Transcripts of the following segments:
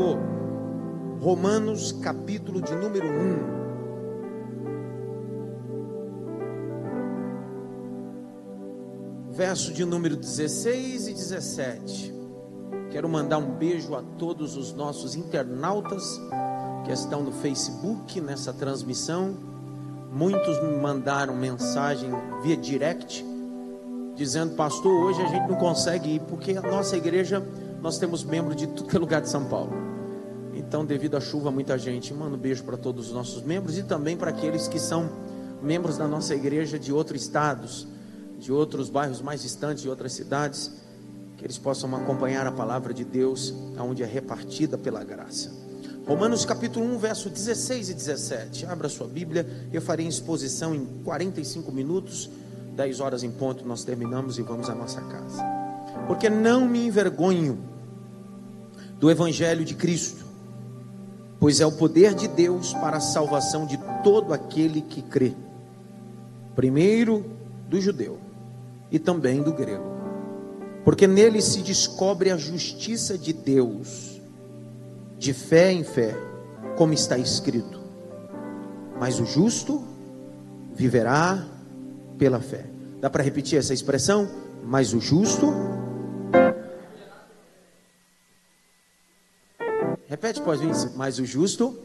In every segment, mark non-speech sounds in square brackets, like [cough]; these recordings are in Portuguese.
Senhor. Romanos, capítulo de número 1. Verso de número 16 e 17. Quero mandar um beijo a todos os nossos internautas que estão no Facebook nessa transmissão. Muitos me mandaram mensagem via direct dizendo: "Pastor, hoje a gente não consegue ir porque a nossa igreja nós temos membros de todo lugar de São Paulo. Então, devido à chuva, muita gente. Manda um beijo para todos os nossos membros e também para aqueles que são membros da nossa igreja de outros estados, de outros bairros mais distantes, de outras cidades, que eles possam acompanhar a palavra de Deus, aonde é repartida pela graça. Romanos capítulo 1, verso 16 e 17. Abra sua Bíblia, eu farei exposição em 45 minutos, 10 horas em ponto nós terminamos e vamos à nossa casa. Porque não me envergonho do evangelho de Cristo, pois é o poder de Deus para a salvação de todo aquele que crê. Primeiro do judeu e também do grego. Porque nele se descobre a justiça de Deus, de fé em fé, como está escrito. Mas o justo viverá pela fé. Dá para repetir essa expressão? Mas o justo Repete, pode vir. Mas o justo.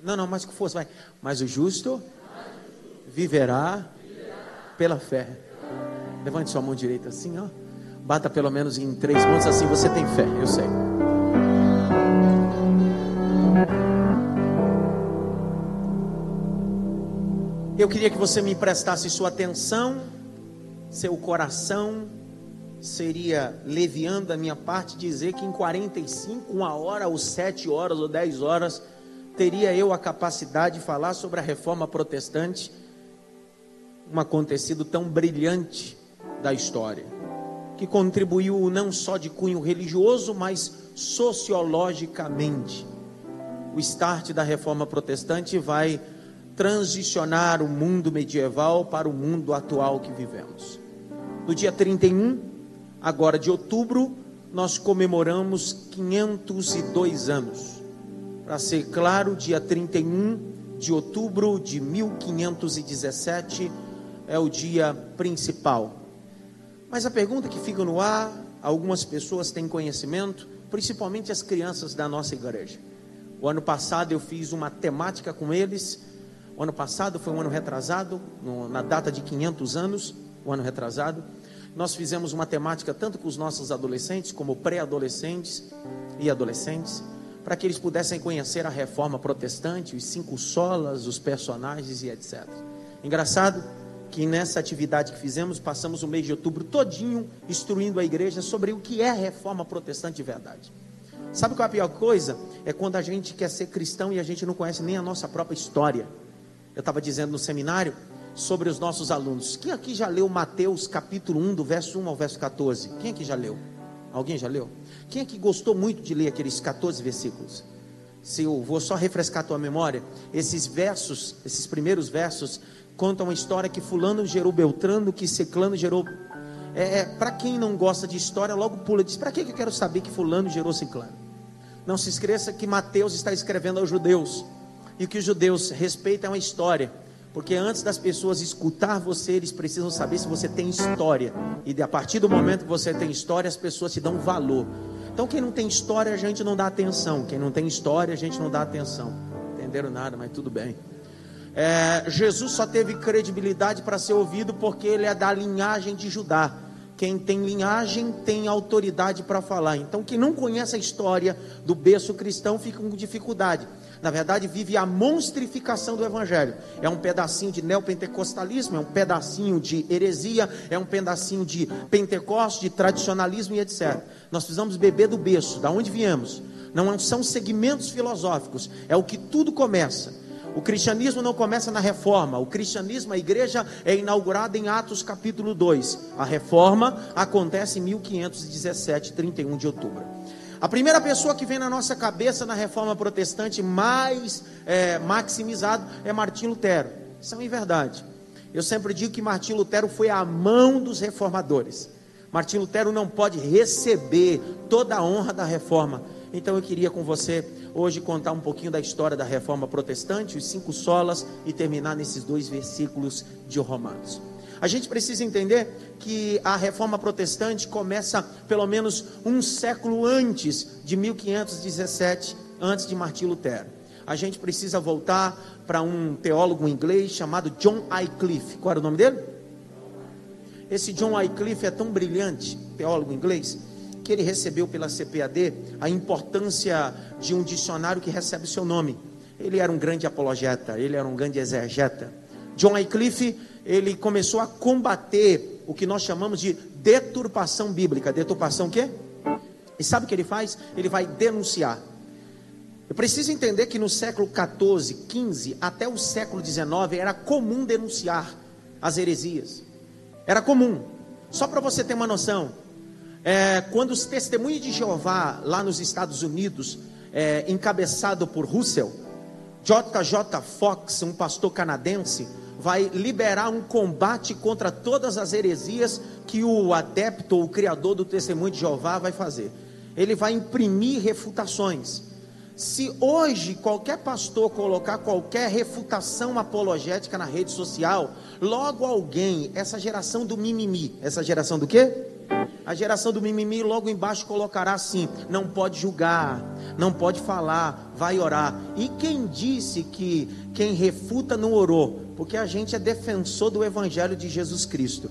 Não, não, mas com força, vai. Mas o justo viverá pela fé. Levante sua mão direita assim, ó. Bata pelo menos em três mãos, assim você tem fé, eu sei. Eu queria que você me prestasse sua atenção, seu coração seria leviando da minha parte dizer que em 45, uma hora, ou sete horas, ou dez horas, teria eu a capacidade de falar sobre a reforma protestante, um acontecido tão brilhante da história, que contribuiu não só de cunho religioso, mas sociologicamente. O start da reforma protestante vai transicionar o mundo medieval para o mundo atual que vivemos. No dia 31 agora de outubro, nós comemoramos 502 anos. Para ser claro, dia 31 de outubro de 1517 é o dia principal. Mas a pergunta que fica no ar, algumas pessoas têm conhecimento, principalmente as crianças da nossa igreja. O ano passado eu fiz uma temática com eles. O ano passado foi um ano retrasado, na data de 500 anos, o ano retrasado nós fizemos uma temática tanto com os nossos adolescentes, como pré-adolescentes e adolescentes, para que eles pudessem conhecer a reforma protestante, os cinco solas, os personagens e etc. Engraçado que nessa atividade que fizemos, passamos o mês de outubro todinho instruindo a igreja sobre o que é reforma protestante de verdade. Sabe qual é a pior coisa? É quando a gente quer ser cristão e a gente não conhece nem a nossa própria história. Eu estava dizendo no seminário sobre os nossos alunos. Quem aqui já leu Mateus capítulo 1, do verso 1 ao verso 14? Quem aqui já leu? Alguém já leu? Quem aqui gostou muito de ler aqueles 14 versículos? Se eu vou só refrescar a tua memória, esses versos, esses primeiros versos, contam uma história que fulano gerou Beltrano, que Ciclano gerou. É, é para quem não gosta de história, logo pula e diz: para que eu quero saber que fulano gerou Ciclano? Não se esqueça que Mateus está escrevendo aos judeus, e que os judeus respeitam a história porque antes das pessoas escutar você, eles precisam saber se você tem história. E a partir do momento que você tem história, as pessoas te dão valor. Então, quem não tem história, a gente não dá atenção. Quem não tem história, a gente não dá atenção. Entenderam nada, mas tudo bem. É, Jesus só teve credibilidade para ser ouvido porque ele é da linhagem de Judá. Quem tem linhagem tem autoridade para falar. Então, quem não conhece a história do berço cristão fica com dificuldade na verdade, vive a monstrificação do Evangelho. É um pedacinho de neopentecostalismo, é um pedacinho de heresia, é um pedacinho de pentecostes, de tradicionalismo e etc. Nós precisamos beber do berço, da onde viemos. Não são segmentos filosóficos, é o que tudo começa. O cristianismo não começa na reforma, o cristianismo, a igreja é inaugurada em Atos capítulo 2. A reforma acontece em 1517, 31 de outubro. A primeira pessoa que vem na nossa cabeça na reforma protestante mais é, maximizado é Martim Lutero. Isso é uma verdade. Eu sempre digo que Martim Lutero foi a mão dos reformadores. Martim Lutero não pode receber toda a honra da reforma. Então eu queria com você hoje contar um pouquinho da história da reforma protestante, os cinco solas e terminar nesses dois versículos de Romanos. A gente precisa entender que a reforma protestante começa pelo menos um século antes de 1517, antes de Martim Lutero. A gente precisa voltar para um teólogo inglês chamado John Wycliffe. Qual era o nome dele? Esse John Wycliffe é tão brilhante, teólogo inglês, que ele recebeu pela CPAD a importância de um dicionário que recebe o seu nome. Ele era um grande apologeta, ele era um grande exegeta. John Wycliffe, ele começou a combater o que nós chamamos de deturpação bíblica. Deturpação o quê? E sabe o que ele faz? Ele vai denunciar. Eu preciso entender que no século 14, 15 até o século 19 era comum denunciar as heresias. Era comum. Só para você ter uma noção, é, quando os testemunhos de Jeová lá nos Estados Unidos, é, encabeçado por Russell, JJ Fox, um pastor canadense, vai liberar um combate contra todas as heresias que o adepto o criador do testemunho de Jeová vai fazer. Ele vai imprimir refutações. Se hoje qualquer pastor colocar qualquer refutação apologética na rede social, logo alguém, essa geração do mimimi, essa geração do quê? A geração do mimimi logo embaixo colocará assim: não pode julgar, não pode falar, vai orar. E quem disse que quem refuta não orou? Porque a gente é defensor do evangelho de Jesus Cristo.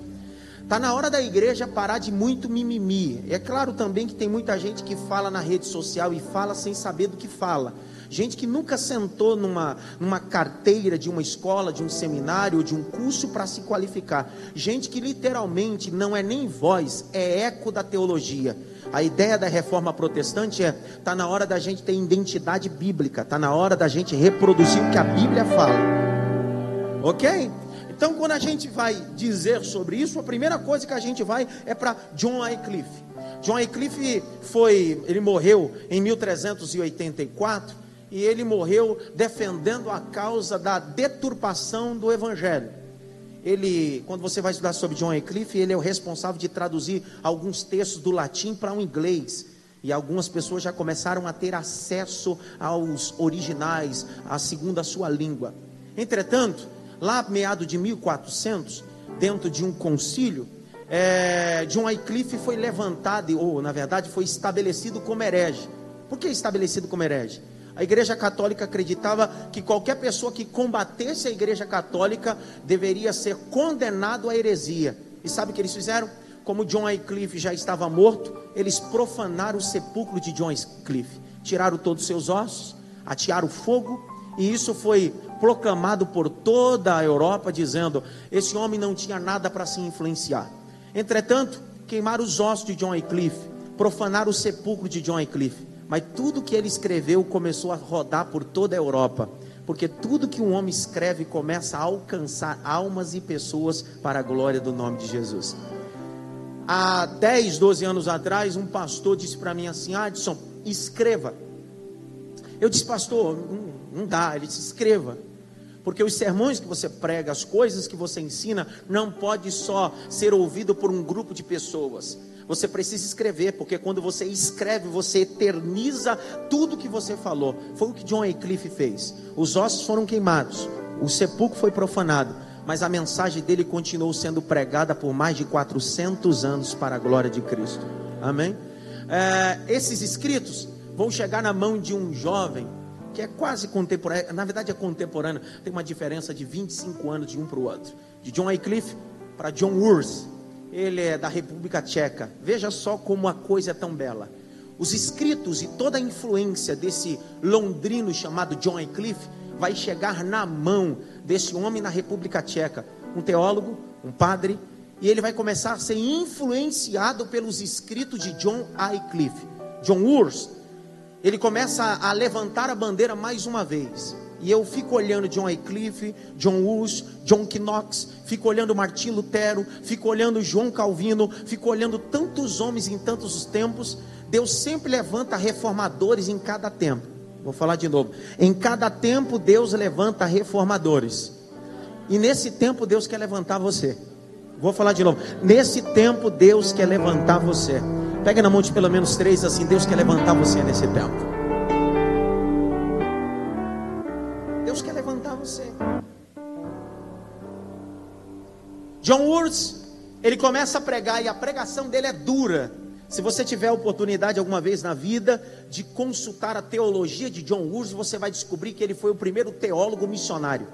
Está na hora da igreja parar de muito mimimi. É claro também que tem muita gente que fala na rede social e fala sem saber do que fala. Gente que nunca sentou numa, numa carteira de uma escola, de um seminário de um curso para se qualificar. Gente que literalmente não é nem voz, é eco da teologia. A ideia da reforma protestante é: está na hora da gente ter identidade bíblica, está na hora da gente reproduzir o que a Bíblia fala. Ok? Então, quando a gente vai dizer sobre isso, a primeira coisa que a gente vai é para John Wycliffe. John Wycliffe foi, ele morreu em 1384 e ele morreu defendendo a causa da deturpação do evangelho. Ele, quando você vai estudar sobre John Wycliffe, ele é o responsável de traduzir alguns textos do latim para o inglês. E algumas pessoas já começaram a ter acesso aos originais, a segunda sua língua. Entretanto, lá meado de 1400, dentro de um concílio, é, John Wycliffe foi levantado, ou na verdade foi estabelecido como herege. Por que estabelecido como herege? A Igreja Católica acreditava que qualquer pessoa que combatesse a Igreja Católica deveria ser condenado à heresia. E sabe o que eles fizeram? Como John Wycliffe já estava morto, eles profanaram o sepulcro de John Wycliffe. Tiraram todos os seus ossos, atearam fogo, e isso foi proclamado por toda a Europa, dizendo: esse homem não tinha nada para se influenciar. Entretanto, queimaram os ossos de John Wycliffe, profanaram o sepulcro de John Wycliffe. Mas tudo que ele escreveu começou a rodar por toda a Europa, porque tudo que um homem escreve começa a alcançar almas e pessoas para a glória do nome de Jesus. Há 10, 12 anos atrás, um pastor disse para mim assim: Adson, escreva. Eu disse, pastor, não, não dá. Ele disse, escreva. Porque os sermões que você prega, as coisas que você ensina, não pode só ser ouvido por um grupo de pessoas. Você precisa escrever, porque quando você escreve, você eterniza tudo que você falou. Foi o que John Wycliffe fez. Os ossos foram queimados, o sepulcro foi profanado, mas a mensagem dele continuou sendo pregada por mais de 400 anos para a glória de Cristo. Amém? É, esses escritos vão chegar na mão de um jovem que é quase contemporâneo, na verdade é contemporâneo, tem uma diferença de 25 anos de um para o outro. De John Wycliffe para John Wurst. Ele é da República Tcheca. Veja só como a coisa é tão bela. Os escritos e toda a influência desse londrino chamado John Wycliffe vai chegar na mão desse homem na República Tcheca, um teólogo, um padre, e ele vai começar a ser influenciado pelos escritos de John Wycliffe. John Wurst ele começa a levantar a bandeira mais uma vez. E eu fico olhando John Wycliffe, John Hus, John Knox, fico olhando Martim Lutero, fico olhando João Calvino, fico olhando tantos homens em tantos tempos. Deus sempre levanta reformadores em cada tempo. Vou falar de novo. Em cada tempo Deus levanta reformadores. E nesse tempo Deus quer levantar você. Vou falar de novo. Nesse tempo Deus quer levantar você. Pega na mão de pelo menos três assim, Deus quer levantar você nesse tempo. John Wurtz, ele começa a pregar e a pregação dele é dura. Se você tiver a oportunidade alguma vez na vida de consultar a teologia de John Wurtz, você vai descobrir que ele foi o primeiro teólogo missionário.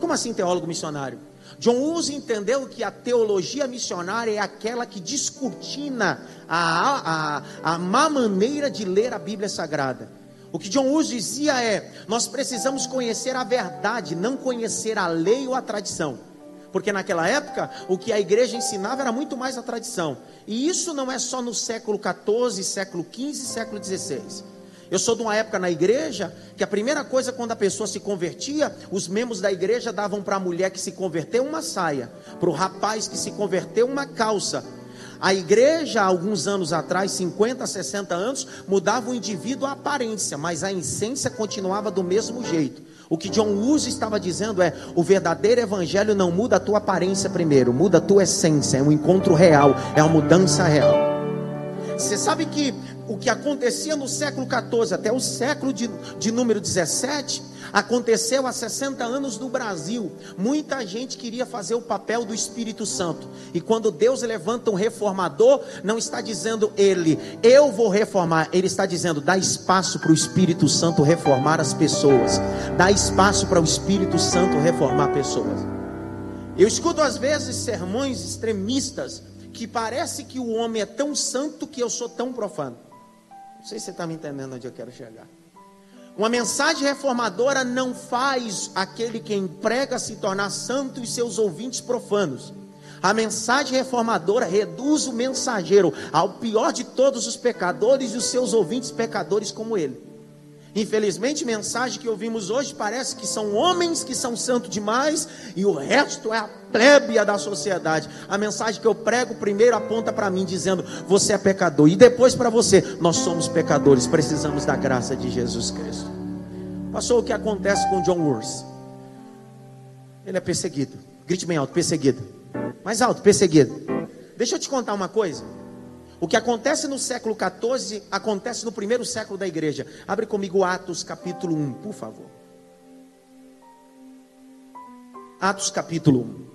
Como assim teólogo missionário? John Wurtz entendeu que a teologia missionária é aquela que descortina a, a, a má maneira de ler a Bíblia Sagrada. O que John Wurtz dizia é: nós precisamos conhecer a verdade, não conhecer a lei ou a tradição. Porque naquela época, o que a igreja ensinava era muito mais a tradição. E isso não é só no século 14, século 15, século 16. Eu sou de uma época na igreja que a primeira coisa quando a pessoa se convertia, os membros da igreja davam para a mulher que se converteu uma saia, para o rapaz que se converteu uma calça. A igreja, alguns anos atrás, 50, 60 anos, mudava o indivíduo a aparência, mas a essência continuava do mesmo jeito. O que John Woods estava dizendo é: o verdadeiro evangelho não muda a tua aparência primeiro, muda a tua essência, é um encontro real, é uma mudança real. Você sabe que o que acontecia no século 14 até o século de, de número 17, aconteceu há 60 anos no Brasil. Muita gente queria fazer o papel do Espírito Santo. E quando Deus levanta um reformador, não está dizendo ele, eu vou reformar. Ele está dizendo, dá espaço para o Espírito Santo reformar as pessoas. Dá espaço para o Espírito Santo reformar pessoas. Eu escuto às vezes sermões extremistas que parece que o homem é tão santo que eu sou tão profano. Não sei se você está me entendendo onde eu quero chegar. Uma mensagem reformadora não faz aquele que emprega se tornar santo e seus ouvintes profanos. A mensagem reformadora reduz o mensageiro ao pior de todos os pecadores e os seus ouvintes pecadores como ele. Infelizmente, mensagem que ouvimos hoje parece que são homens que são santos demais e o resto é a plébia da sociedade. A mensagem que eu prego primeiro aponta para mim dizendo: você é pecador e depois para você, nós somos pecadores, precisamos da graça de Jesus Cristo. Passou o que acontece com John Wurst. Ele é perseguido. Grite bem alto, perseguido. Mais alto, perseguido. Deixa eu te contar uma coisa. O que acontece no século 14 acontece no primeiro século da igreja. Abre comigo Atos capítulo 1, por favor. Atos capítulo 1.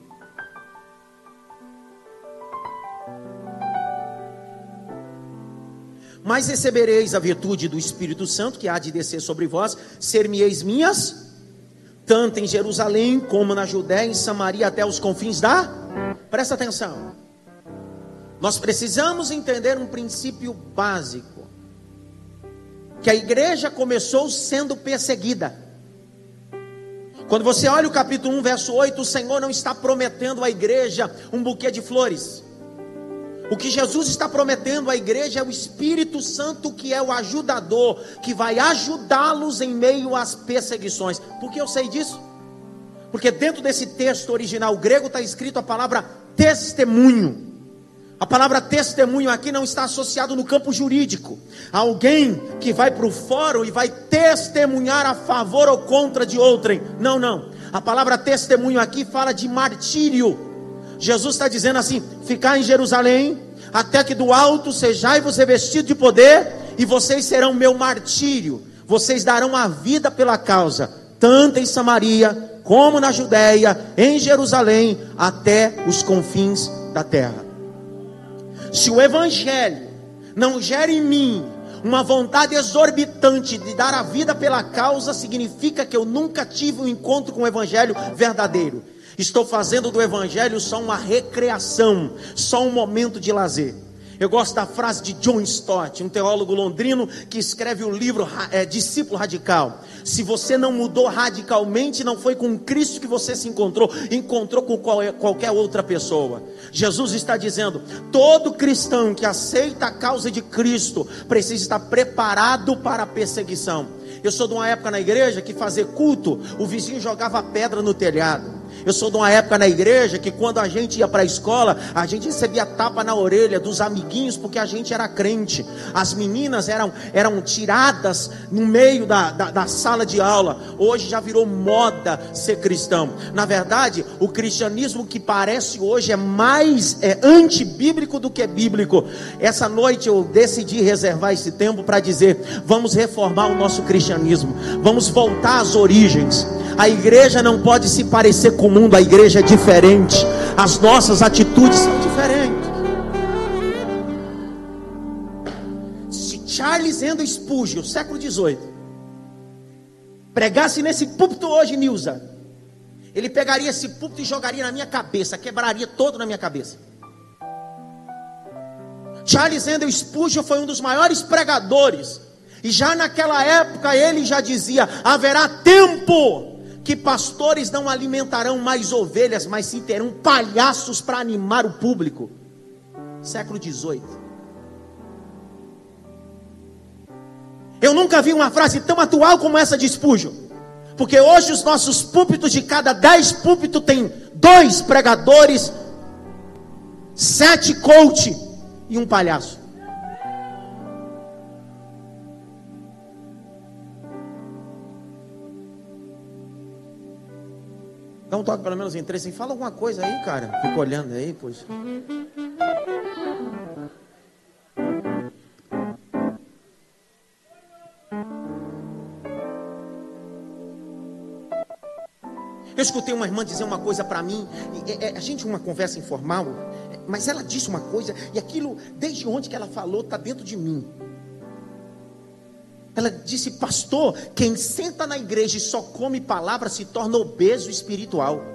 Mas recebereis a virtude do Espírito Santo que há de descer sobre vós, ser-me-eis minhas, tanto em Jerusalém como na Judéia, em Samaria até os confins da. Presta atenção. Nós precisamos entender um princípio básico: que a igreja começou sendo perseguida. Quando você olha o capítulo 1, verso 8, o Senhor não está prometendo à igreja um buquê de flores. O que Jesus está prometendo à igreja é o Espírito Santo, que é o ajudador, que vai ajudá-los em meio às perseguições. Por que eu sei disso? Porque dentro desse texto original grego está escrito a palavra testemunho. A palavra testemunho aqui não está associado no campo jurídico. Alguém que vai para o fórum e vai testemunhar a favor ou contra de outrem. Não, não. A palavra testemunho aqui fala de martírio. Jesus está dizendo assim: ficar em Jerusalém, até que do alto sejai-vos revestido de poder, e vocês serão meu martírio. Vocês darão a vida pela causa, tanto em Samaria, como na Judéia, em Jerusalém, até os confins da terra. Se o Evangelho não gera em mim uma vontade exorbitante de dar a vida pela causa, significa que eu nunca tive um encontro com o Evangelho verdadeiro. Estou fazendo do Evangelho só uma recreação, só um momento de lazer. Eu gosto da frase de John Stott, um teólogo londrino que escreve o livro é, Discípulo Radical. Se você não mudou radicalmente, não foi com Cristo que você se encontrou, encontrou com qualquer outra pessoa. Jesus está dizendo: todo cristão que aceita a causa de Cristo precisa estar preparado para a perseguição. Eu sou de uma época na igreja que fazer culto, o vizinho jogava pedra no telhado. Eu sou de uma época na igreja que quando a gente ia para a escola, a gente recebia tapa na orelha dos amiguinhos porque a gente era crente. As meninas eram, eram tiradas no meio da, da, da sala de aula. Hoje já virou moda ser cristão. Na verdade, o cristianismo que parece hoje é mais é, antibíblico do que bíblico. Essa noite eu decidi reservar esse tempo para dizer: vamos reformar o nosso cristianismo, vamos voltar às origens. A igreja não pode se parecer com mundo, a igreja é diferente. As nossas atitudes são diferentes. Se Charles Endo Spurgeon, século XVIII, pregasse nesse púlpito hoje, Nilza, ele pegaria esse púlpito e jogaria na minha cabeça, quebraria todo na minha cabeça. Charles Endo Spurgeon foi um dos maiores pregadores. E já naquela época ele já dizia: haverá tempo que pastores não alimentarão mais ovelhas, mas sim terão palhaços para animar o público. Século 18. Eu nunca vi uma frase tão atual como essa de Spurgeon. Porque hoje os nossos púlpitos, de cada dez púlpitos, tem dois pregadores, sete coach e um palhaço. Dá um toque pelo menos em três, assim, fala alguma coisa aí, cara. Fica olhando aí, pois. Eu escutei uma irmã dizer uma coisa para mim, é, é, a gente uma conversa informal, mas ela disse uma coisa e aquilo, desde onde que ela falou, está dentro de mim. Ela disse, pastor, quem senta na igreja e só come palavra se torna obeso espiritual.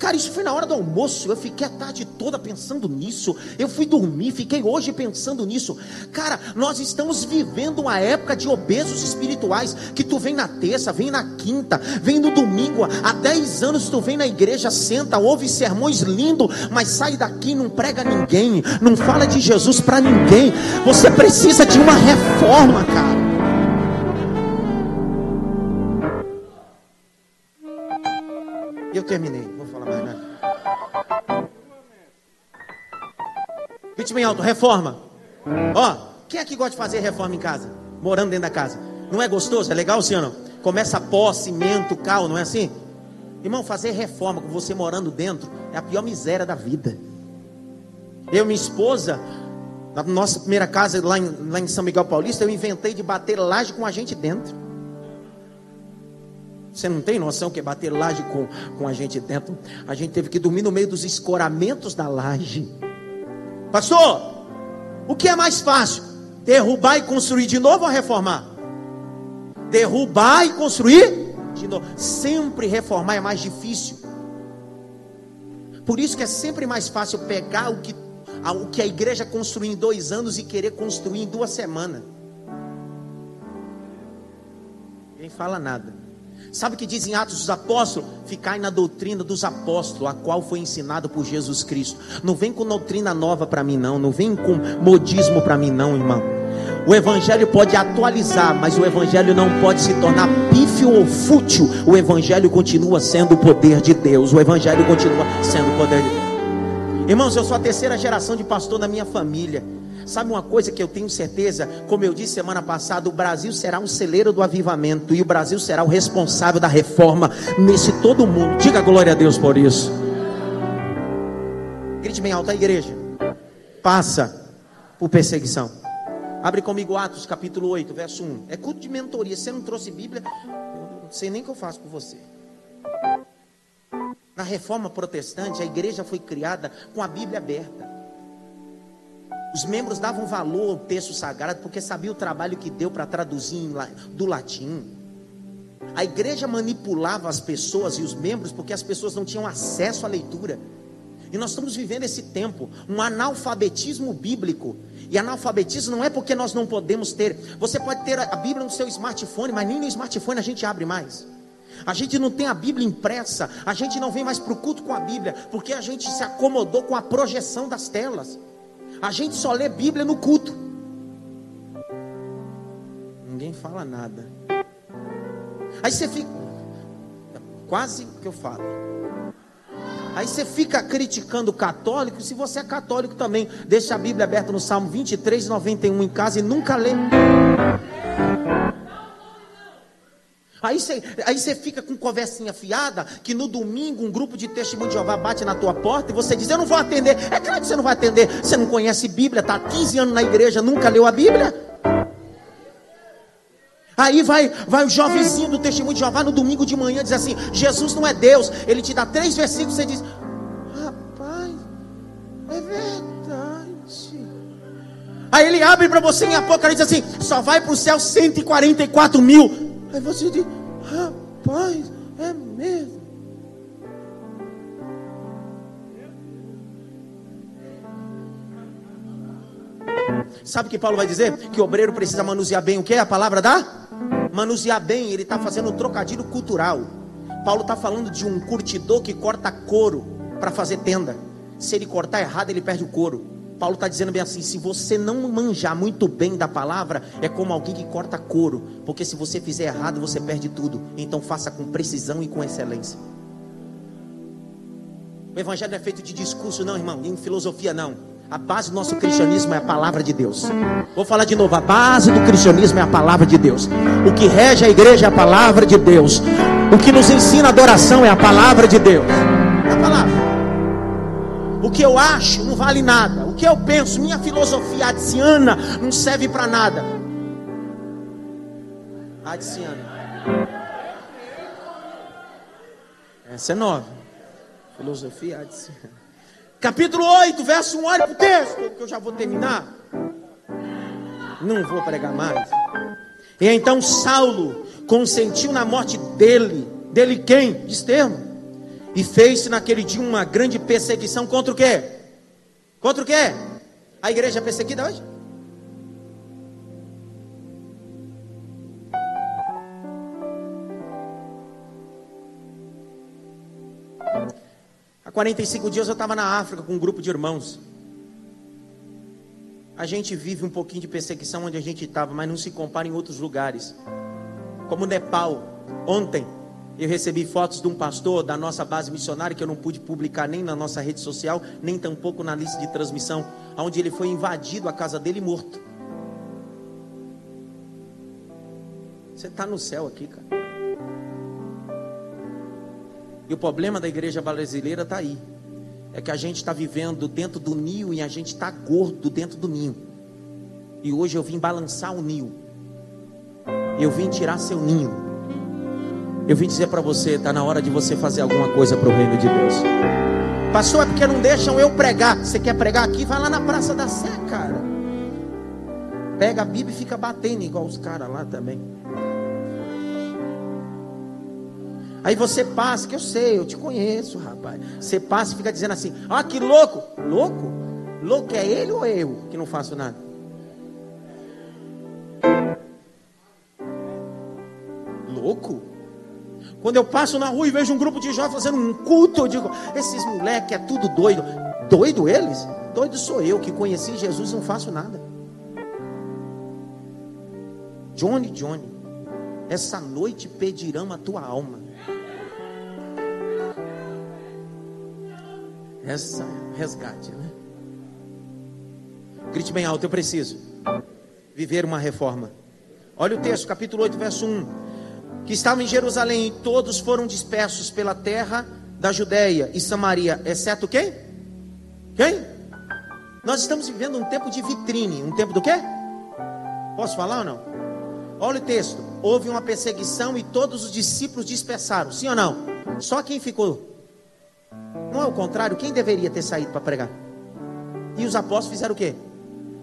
Cara, isso foi na hora do almoço. Eu fiquei a tarde toda pensando nisso. Eu fui dormir, fiquei hoje pensando nisso. Cara, nós estamos vivendo uma época de obesos espirituais. Que tu vem na terça, vem na quinta, vem no domingo. Há 10 anos tu vem na igreja, senta, ouve sermões lindos, mas sai daqui, não prega ninguém, não fala de Jesus para ninguém. Você precisa de uma reforma, cara. Eu terminei. Grite bem alto, reforma. Ó, quem é que gosta de fazer reforma em casa? Morando dentro da casa. Não é gostoso? É legal, senhor? Não? Começa pó, cimento, cal, não é assim? Irmão, fazer reforma com você morando dentro é a pior miséria da vida. Eu minha esposa, na nossa primeira casa lá em, lá em São Miguel Paulista, eu inventei de bater laje com a gente dentro. Você não tem noção que é bater laje com, com a gente dentro? A gente teve que dormir no meio dos escoramentos da laje. Pastor, o que é mais fácil? Derrubar e construir de novo ou reformar? Derrubar e construir de novo. Sempre reformar é mais difícil. Por isso que é sempre mais fácil pegar o que, o que a igreja construiu em dois anos e querer construir em duas semanas. Ninguém fala nada. Sabe o que diz em Atos dos Apóstolos? Ficai na doutrina dos apóstolos, a qual foi ensinado por Jesus Cristo. Não vem com doutrina nova para mim, não. Não vem com modismo para mim, não, irmão. O evangelho pode atualizar, mas o evangelho não pode se tornar pífio ou fútil. O evangelho continua sendo o poder de Deus. O evangelho continua sendo o poder de Deus. Irmãos, eu sou a terceira geração de pastor na minha família. Sabe uma coisa que eu tenho certeza? Como eu disse semana passada, o Brasil será um celeiro do avivamento e o Brasil será o responsável da reforma nesse todo mundo. Diga glória a Deus por isso. Grite bem alto a igreja. Passa por perseguição. Abre comigo Atos capítulo 8, verso 1. É culto de mentoria. Se você não trouxe Bíblia, eu não sei nem o que eu faço com você. Na reforma protestante, a igreja foi criada com a Bíblia aberta. Os membros davam valor ao texto sagrado porque sabia o trabalho que deu para traduzir do latim. A igreja manipulava as pessoas e os membros porque as pessoas não tinham acesso à leitura. E nós estamos vivendo esse tempo, um analfabetismo bíblico. E analfabetismo não é porque nós não podemos ter. Você pode ter a Bíblia no seu smartphone, mas nem no smartphone a gente abre mais. A gente não tem a Bíblia impressa, a gente não vem mais para o culto com a Bíblia, porque a gente se acomodou com a projeção das telas. A gente só lê Bíblia no culto. Ninguém fala nada. Aí você fica. quase que eu falo. Aí você fica criticando o católico, se você é católico também, deixa a Bíblia aberta no Salmo 23, 91 em casa e nunca lê. Aí você, aí fica com conversinha fiada, que no domingo um grupo de testemunho de Jeová bate na tua porta e você diz, eu não vou atender. É claro que você não vai atender. Você não conhece Bíblia, está há 15 anos na igreja, nunca leu a Bíblia. Aí vai, vai o jovenzinho do testemunho de Jeová no domingo de manhã diz assim: Jesus não é Deus. Ele te dá três versículos e você diz: Rapaz, é verdade. Aí ele abre para você em Apocalipse assim: Só vai para o céu 144 mil. Aí você diz: Rapaz, é mesmo. Sabe o que Paulo vai dizer? Que o obreiro precisa manusear bem o que? A palavra da? Manusear bem, ele está fazendo um trocadilho cultural. Paulo está falando de um curtidor que corta couro para fazer tenda. Se ele cortar errado, ele perde o couro. Paulo está dizendo bem assim: se você não manjar muito bem da palavra, é como alguém que corta couro, porque se você fizer errado, você perde tudo. Então faça com precisão e com excelência. O evangelho não é feito de discurso, não, irmão, nem filosofia, não. A base do nosso cristianismo é a palavra de Deus. Vou falar de novo: a base do cristianismo é a palavra de Deus. O que rege a igreja é a palavra de Deus. O que nos ensina a adoração é a palavra de Deus. É a palavra. O que eu acho não vale nada. Que eu penso, minha filosofia adiciana não serve para nada. Adiciana. Essa é nova. Filosofia adiciana. Capítulo 8, verso 1, olha o texto, que eu já vou terminar. Não vou pregar mais. E então Saulo consentiu na morte dele. Dele quem? Diz termo e fez-se naquele dia uma grande perseguição contra o quê? Contra o quê? A igreja perseguida hoje? Há 45 dias eu estava na África com um grupo de irmãos. A gente vive um pouquinho de perseguição onde a gente estava, mas não se compara em outros lugares. Como Nepal, ontem, eu recebi fotos de um pastor da nossa base missionária que eu não pude publicar nem na nossa rede social, nem tampouco na lista de transmissão, onde ele foi invadido a casa dele morto. Você está no céu aqui, cara. E o problema da igreja brasileira está aí. É que a gente está vivendo dentro do ninho e a gente está gordo dentro do ninho. E hoje eu vim balançar o ninho. Eu vim tirar seu ninho. Eu vim dizer para você, está na hora de você fazer alguma coisa para o reino de Deus. Pastor, é porque não deixam eu pregar. Você quer pregar aqui? Vai lá na Praça da Sé, cara. Pega a Bíblia e fica batendo igual os caras lá também. Aí você passa, que eu sei, eu te conheço, rapaz. Você passa e fica dizendo assim: Ah, que louco! Louco? Louco é ele ou eu que não faço nada? Quando eu passo na rua e vejo um grupo de jovens fazendo um culto, eu digo: esses moleques é tudo doido. Doido eles? Doido sou eu que conheci Jesus e não faço nada. Johnny, Johnny, essa noite pedirão a tua alma. Essa resgate, né? Grite bem alto, eu preciso viver uma reforma. Olha o texto, capítulo 8, verso 1 que estavam em Jerusalém e todos foram dispersos pela terra da Judéia e Samaria, exceto quem? Quem? Nós estamos vivendo um tempo de vitrine, um tempo do quê? Posso falar ou não? Olha o texto. Houve uma perseguição e todos os discípulos dispersaram, sim ou não? Só quem ficou? Não é o contrário, quem deveria ter saído para pregar? E os apóstolos fizeram o quê?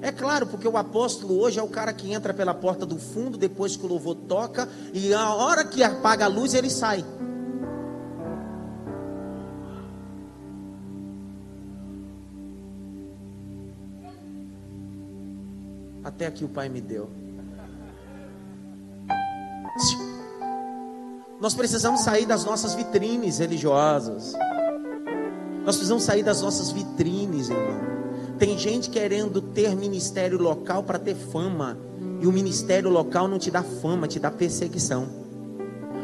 É claro, porque o apóstolo hoje é o cara que entra pela porta do fundo, depois que o louvor toca, e a hora que apaga a luz ele sai. Até aqui o Pai me deu. Nós precisamos sair das nossas vitrines religiosas. Nós precisamos sair das nossas vitrines, irmão. Tem gente querendo ter ministério local para ter fama. E o ministério local não te dá fama, te dá perseguição.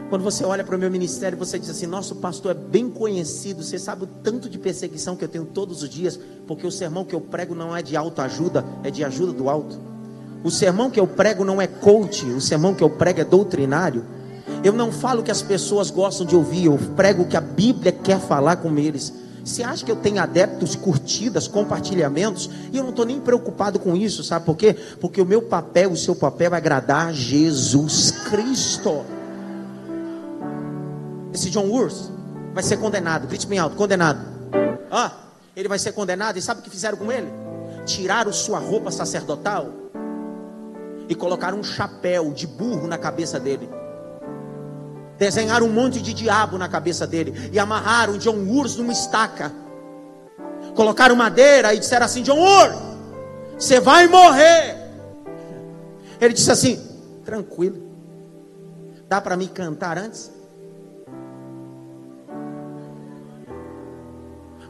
Quando você olha para o meu ministério, você diz assim: nosso pastor é bem conhecido. Você sabe o tanto de perseguição que eu tenho todos os dias, porque o sermão que eu prego não é de autoajuda, é de ajuda do alto. O sermão que eu prego não é coach, o sermão que eu prego é doutrinário. Eu não falo que as pessoas gostam de ouvir, eu prego o que a Bíblia quer falar com eles. Você acha que eu tenho adeptos, curtidas, compartilhamentos? E eu não estou nem preocupado com isso, sabe por quê? Porque o meu papel, o seu papel é agradar Jesus Cristo. Esse John Wurst vai ser condenado. Grite bem alto, condenado. Ah, ele vai ser condenado. E sabe o que fizeram com ele? Tiraram sua roupa sacerdotal e colocaram um chapéu de burro na cabeça dele. Desenharam um monte de diabo na cabeça dele e amarraram John Wurst numa estaca. Colocaram madeira e disseram assim: John Wurst, você vai morrer. Ele disse assim: tranquilo. Dá para mim cantar antes?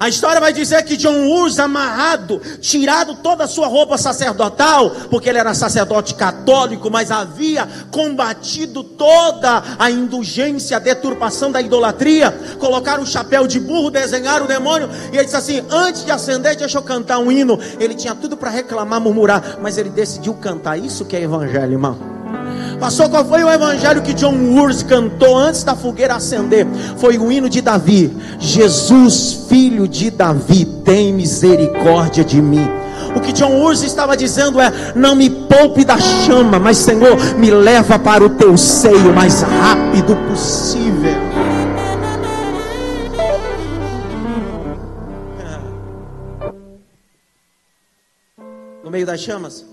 A história vai dizer que John Wurz, amarrado, tirado toda a sua roupa sacerdotal, porque ele era sacerdote católico, mas havia combatido toda a indulgência, a deturpação da idolatria, colocaram o chapéu de burro, desenharam o demônio, e ele disse assim: Antes de acender, deixa eu cantar um hino. Ele tinha tudo para reclamar, murmurar, mas ele decidiu cantar. Isso que é evangelho, irmão. Pastor, qual foi o evangelho que John Wurz cantou antes da fogueira acender? Foi o hino de Davi: Jesus, filho de Davi, tem misericórdia de mim. O que John Wurz estava dizendo é: não me poupe da chama, mas Senhor, me leva para o teu seio o mais rápido possível. No meio das chamas,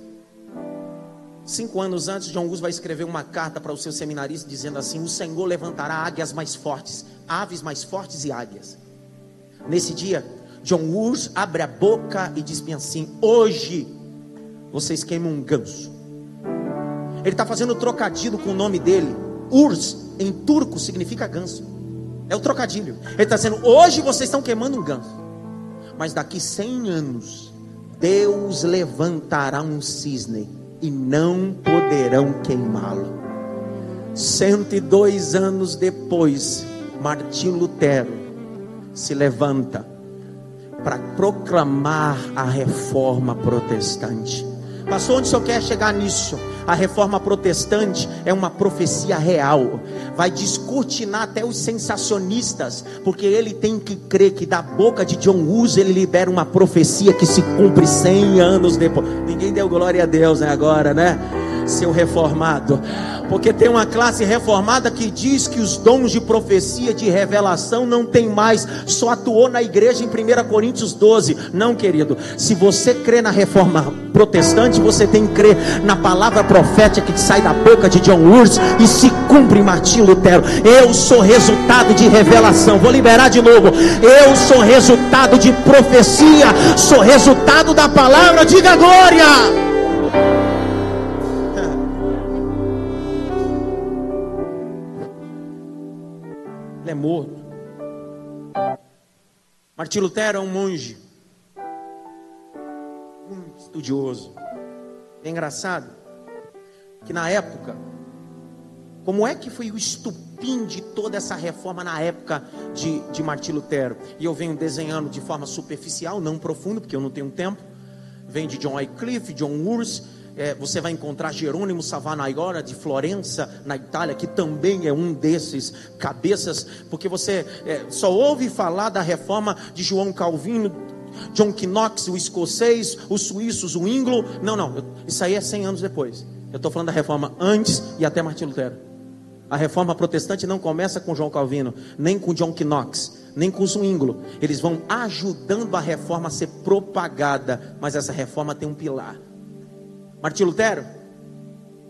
Cinco anos antes, John Gus vai escrever uma carta para o seu seminarista dizendo assim: O Senhor levantará águias mais fortes, aves mais fortes e águias. Nesse dia, John Wurz abre a boca e diz assim: Hoje vocês queimam um ganso. Ele está fazendo trocadilho com o nome dele. Urs, em turco, significa ganso. É o trocadilho. Ele está dizendo: Hoje vocês estão queimando um ganso. Mas daqui 100 anos, Deus levantará um cisne e não poderão queimá-lo. 102 anos depois, Martim Lutero se levanta para proclamar a reforma protestante. Passou onde o senhor quer chegar nisso? A reforma protestante é uma profecia real. Vai descortinar até os sensacionistas, porque ele tem que crer que da boca de John Hus ele libera uma profecia que se cumpre 100 anos depois. Ninguém deu glória a Deus, né, agora, né? Seu reformado. Porque tem uma classe reformada que diz que os dons de profecia, de revelação não tem mais, só atuou na igreja em 1 Coríntios 12. Não, querido, se você crê na reforma protestante, você tem que crer na palavra profética que sai da boca de John Wurz e se cumpre Martim Lutero. Eu sou resultado de revelação. Vou liberar de novo. Eu sou resultado de profecia, sou resultado da palavra. Diga glória. Morto. Martim Lutero é um monge, muito estudioso. É engraçado que na época, como é que foi o estupim de toda essa reforma na época de, de Martim Lutero? E eu venho desenhando de forma superficial, não profundo, porque eu não tenho tempo. Vem de John Wycliffe, John Wurst, é, você vai encontrar Jerônimo Savanaiora de Florença, na Itália, que também é um desses cabeças, porque você é, só ouve falar da reforma de João Calvino, John Knox, o escocês, os suíços, o inglo. Não, não, isso aí é 100 anos depois. Eu estou falando da reforma antes e até Martin Lutero. A reforma protestante não começa com João Calvino, nem com John Knox, nem com Zwinglo. Eles vão ajudando a reforma a ser propagada, mas essa reforma tem um pilar. Martim Lutero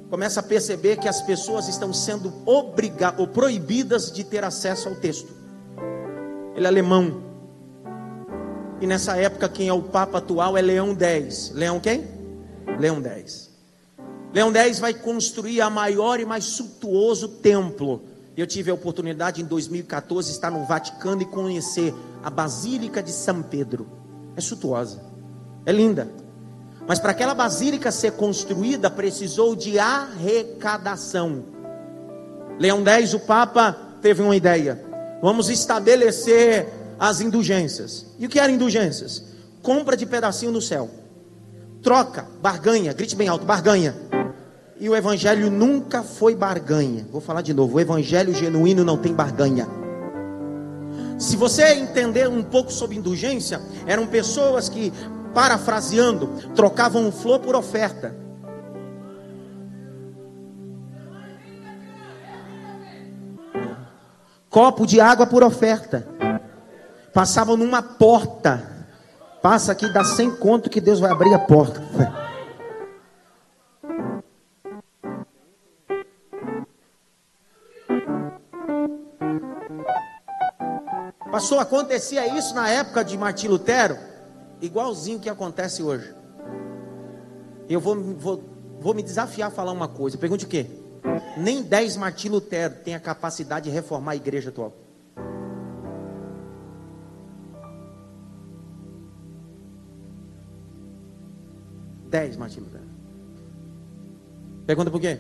começa a perceber que as pessoas estão sendo obrigadas ou proibidas de ter acesso ao texto. Ele é alemão. E nessa época quem é o papa atual é Leão X. Leão quem? Leão X. Leão X vai construir a maior e mais suntuoso templo. Eu tive a oportunidade em 2014 estar no Vaticano e conhecer a Basílica de São Pedro. É suntuosa. É linda. Mas para aquela basílica ser construída, precisou de arrecadação. Leão X, o Papa, teve uma ideia. Vamos estabelecer as indulgências. E o que eram indulgências? Compra de pedacinho no céu. Troca, barganha, grite bem alto, barganha. E o evangelho nunca foi barganha. Vou falar de novo, o evangelho genuíno não tem barganha. Se você entender um pouco sobre indulgência, eram pessoas que, parafraseando, trocavam flor por oferta. Copo de água por oferta. Passavam numa porta. Passa aqui, dá 100 conto que Deus vai abrir a porta. Pastor, acontecia isso na época de Martim Lutero, igualzinho que acontece hoje. Eu vou, vou, vou me desafiar a falar uma coisa. Pergunte o quê? Nem 10 Martim Lutero tem a capacidade de reformar a igreja atual. Dez Martim Lutero. Pergunta por quê?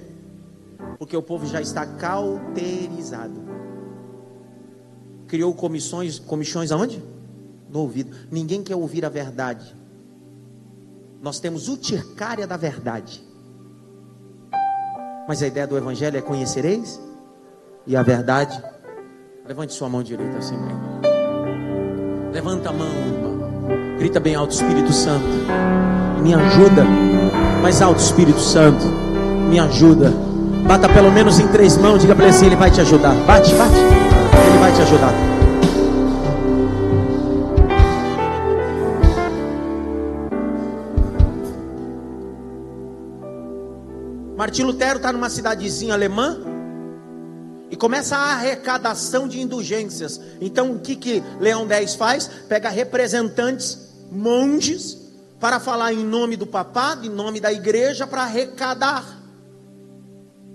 Porque o povo já está cauterizado criou comissões, comissões aonde? No ouvido. Ninguém quer ouvir a verdade. Nós temos urticária da verdade. Mas a ideia do evangelho é conhecereis e a verdade. Levante sua mão direita assim. Levanta a mão. Grita bem alto, Espírito Santo. Me ajuda. Mais alto, Espírito Santo. Me ajuda. Bata pelo menos em três mãos. Diga para ele assim: Ele vai te ajudar. Bate, bate. Ele vai te ajudar. Martim Lutero está numa cidadezinha alemã e começa a arrecadação de indulgências. Então, o que, que Leão X faz? Pega representantes, monges, para falar em nome do papado, em nome da igreja, para arrecadar.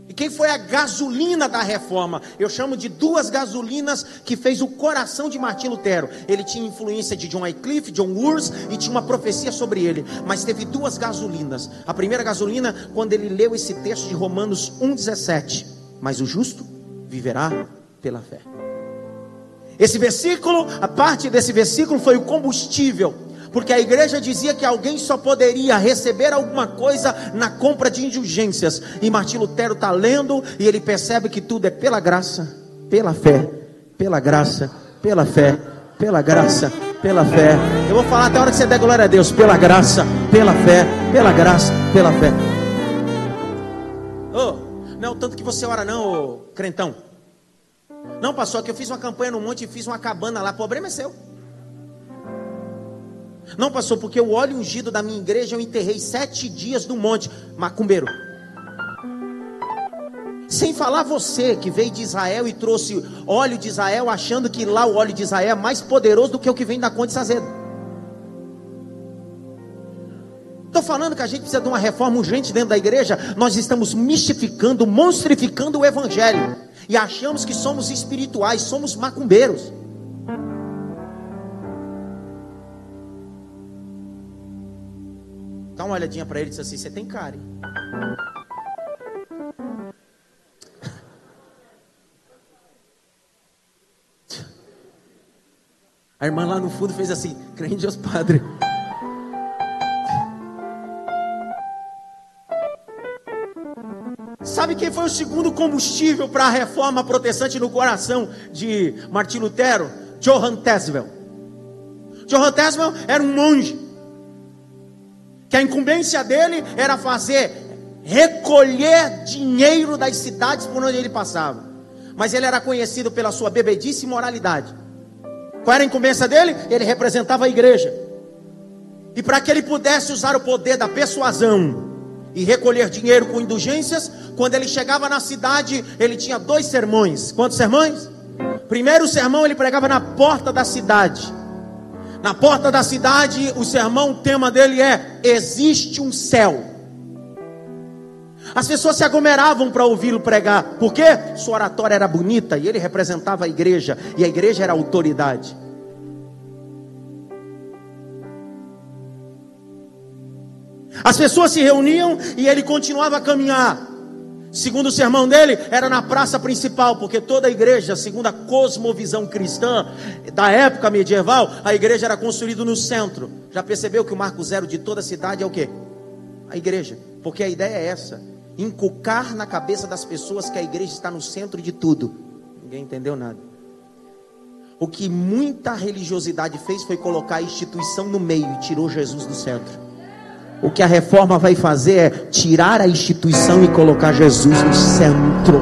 E quem foi a gasolina da reforma? Eu chamo de duas gasolinas que fez o coração de Martim Lutero. Ele tinha influência de John Wycliffe, John Wurz e tinha uma profecia sobre ele. Mas teve duas gasolinas. A primeira gasolina, quando ele leu esse texto de Romanos 1,17. Mas o justo viverá pela fé. Esse versículo, a parte desse versículo foi o combustível porque a igreja dizia que alguém só poderia receber alguma coisa na compra de indulgências. E Martim Lutero está lendo e ele percebe que tudo é pela graça, pela fé, pela graça, pela fé, pela graça, pela fé. Eu vou falar até a hora que você der glória a Deus, pela graça, pela fé, pela graça, pela fé. Oh, não é o tanto que você ora, não, oh, crentão. Não, pastor, que eu fiz uma campanha no monte e fiz uma cabana lá. O problema é seu. Não, pastor, porque o óleo ungido da minha igreja eu enterrei sete dias no monte. Macumbeiro. Sem falar você que veio de Israel e trouxe óleo de Israel, achando que lá o óleo de Israel é mais poderoso do que o que vem da Conde Sazedo. Estou falando que a gente precisa de uma reforma urgente dentro da igreja. Nós estamos mistificando, monstrificando o evangelho. E achamos que somos espirituais, somos macumbeiros. Dá uma olhadinha para ele e diz assim: Você tem. Hein? A irmã lá no fundo fez assim: Crente Deus Padre. Sabe quem foi o segundo combustível para a reforma protestante no coração de Martim Lutero? Johann Tesvel. Johann Tesvel era um monge que a incumbência dele era fazer recolher dinheiro das cidades por onde ele passava. Mas ele era conhecido pela sua bebedice e moralidade. Qual era a incumbência dele? Ele representava a igreja. E para que ele pudesse usar o poder da persuasão e recolher dinheiro com indulgências, quando ele chegava na cidade, ele tinha dois sermões. Quantos sermões? Primeiro sermão ele pregava na porta da cidade. Na porta da cidade, o sermão, o tema dele é: Existe um céu. As pessoas se aglomeravam para ouvi-lo pregar, porque sua oratória era bonita e ele representava a igreja, e a igreja era a autoridade. As pessoas se reuniam e ele continuava a caminhar. Segundo sermão dele, era na praça principal, porque toda a igreja, segundo a cosmovisão cristã da época medieval, a igreja era construída no centro. Já percebeu que o marco zero de toda a cidade é o quê? A igreja. Porque a ideia é essa: inculcar na cabeça das pessoas que a igreja está no centro de tudo. Ninguém entendeu nada. O que muita religiosidade fez foi colocar a instituição no meio e tirou Jesus do centro. O que a reforma vai fazer é tirar a instituição e colocar Jesus no centro.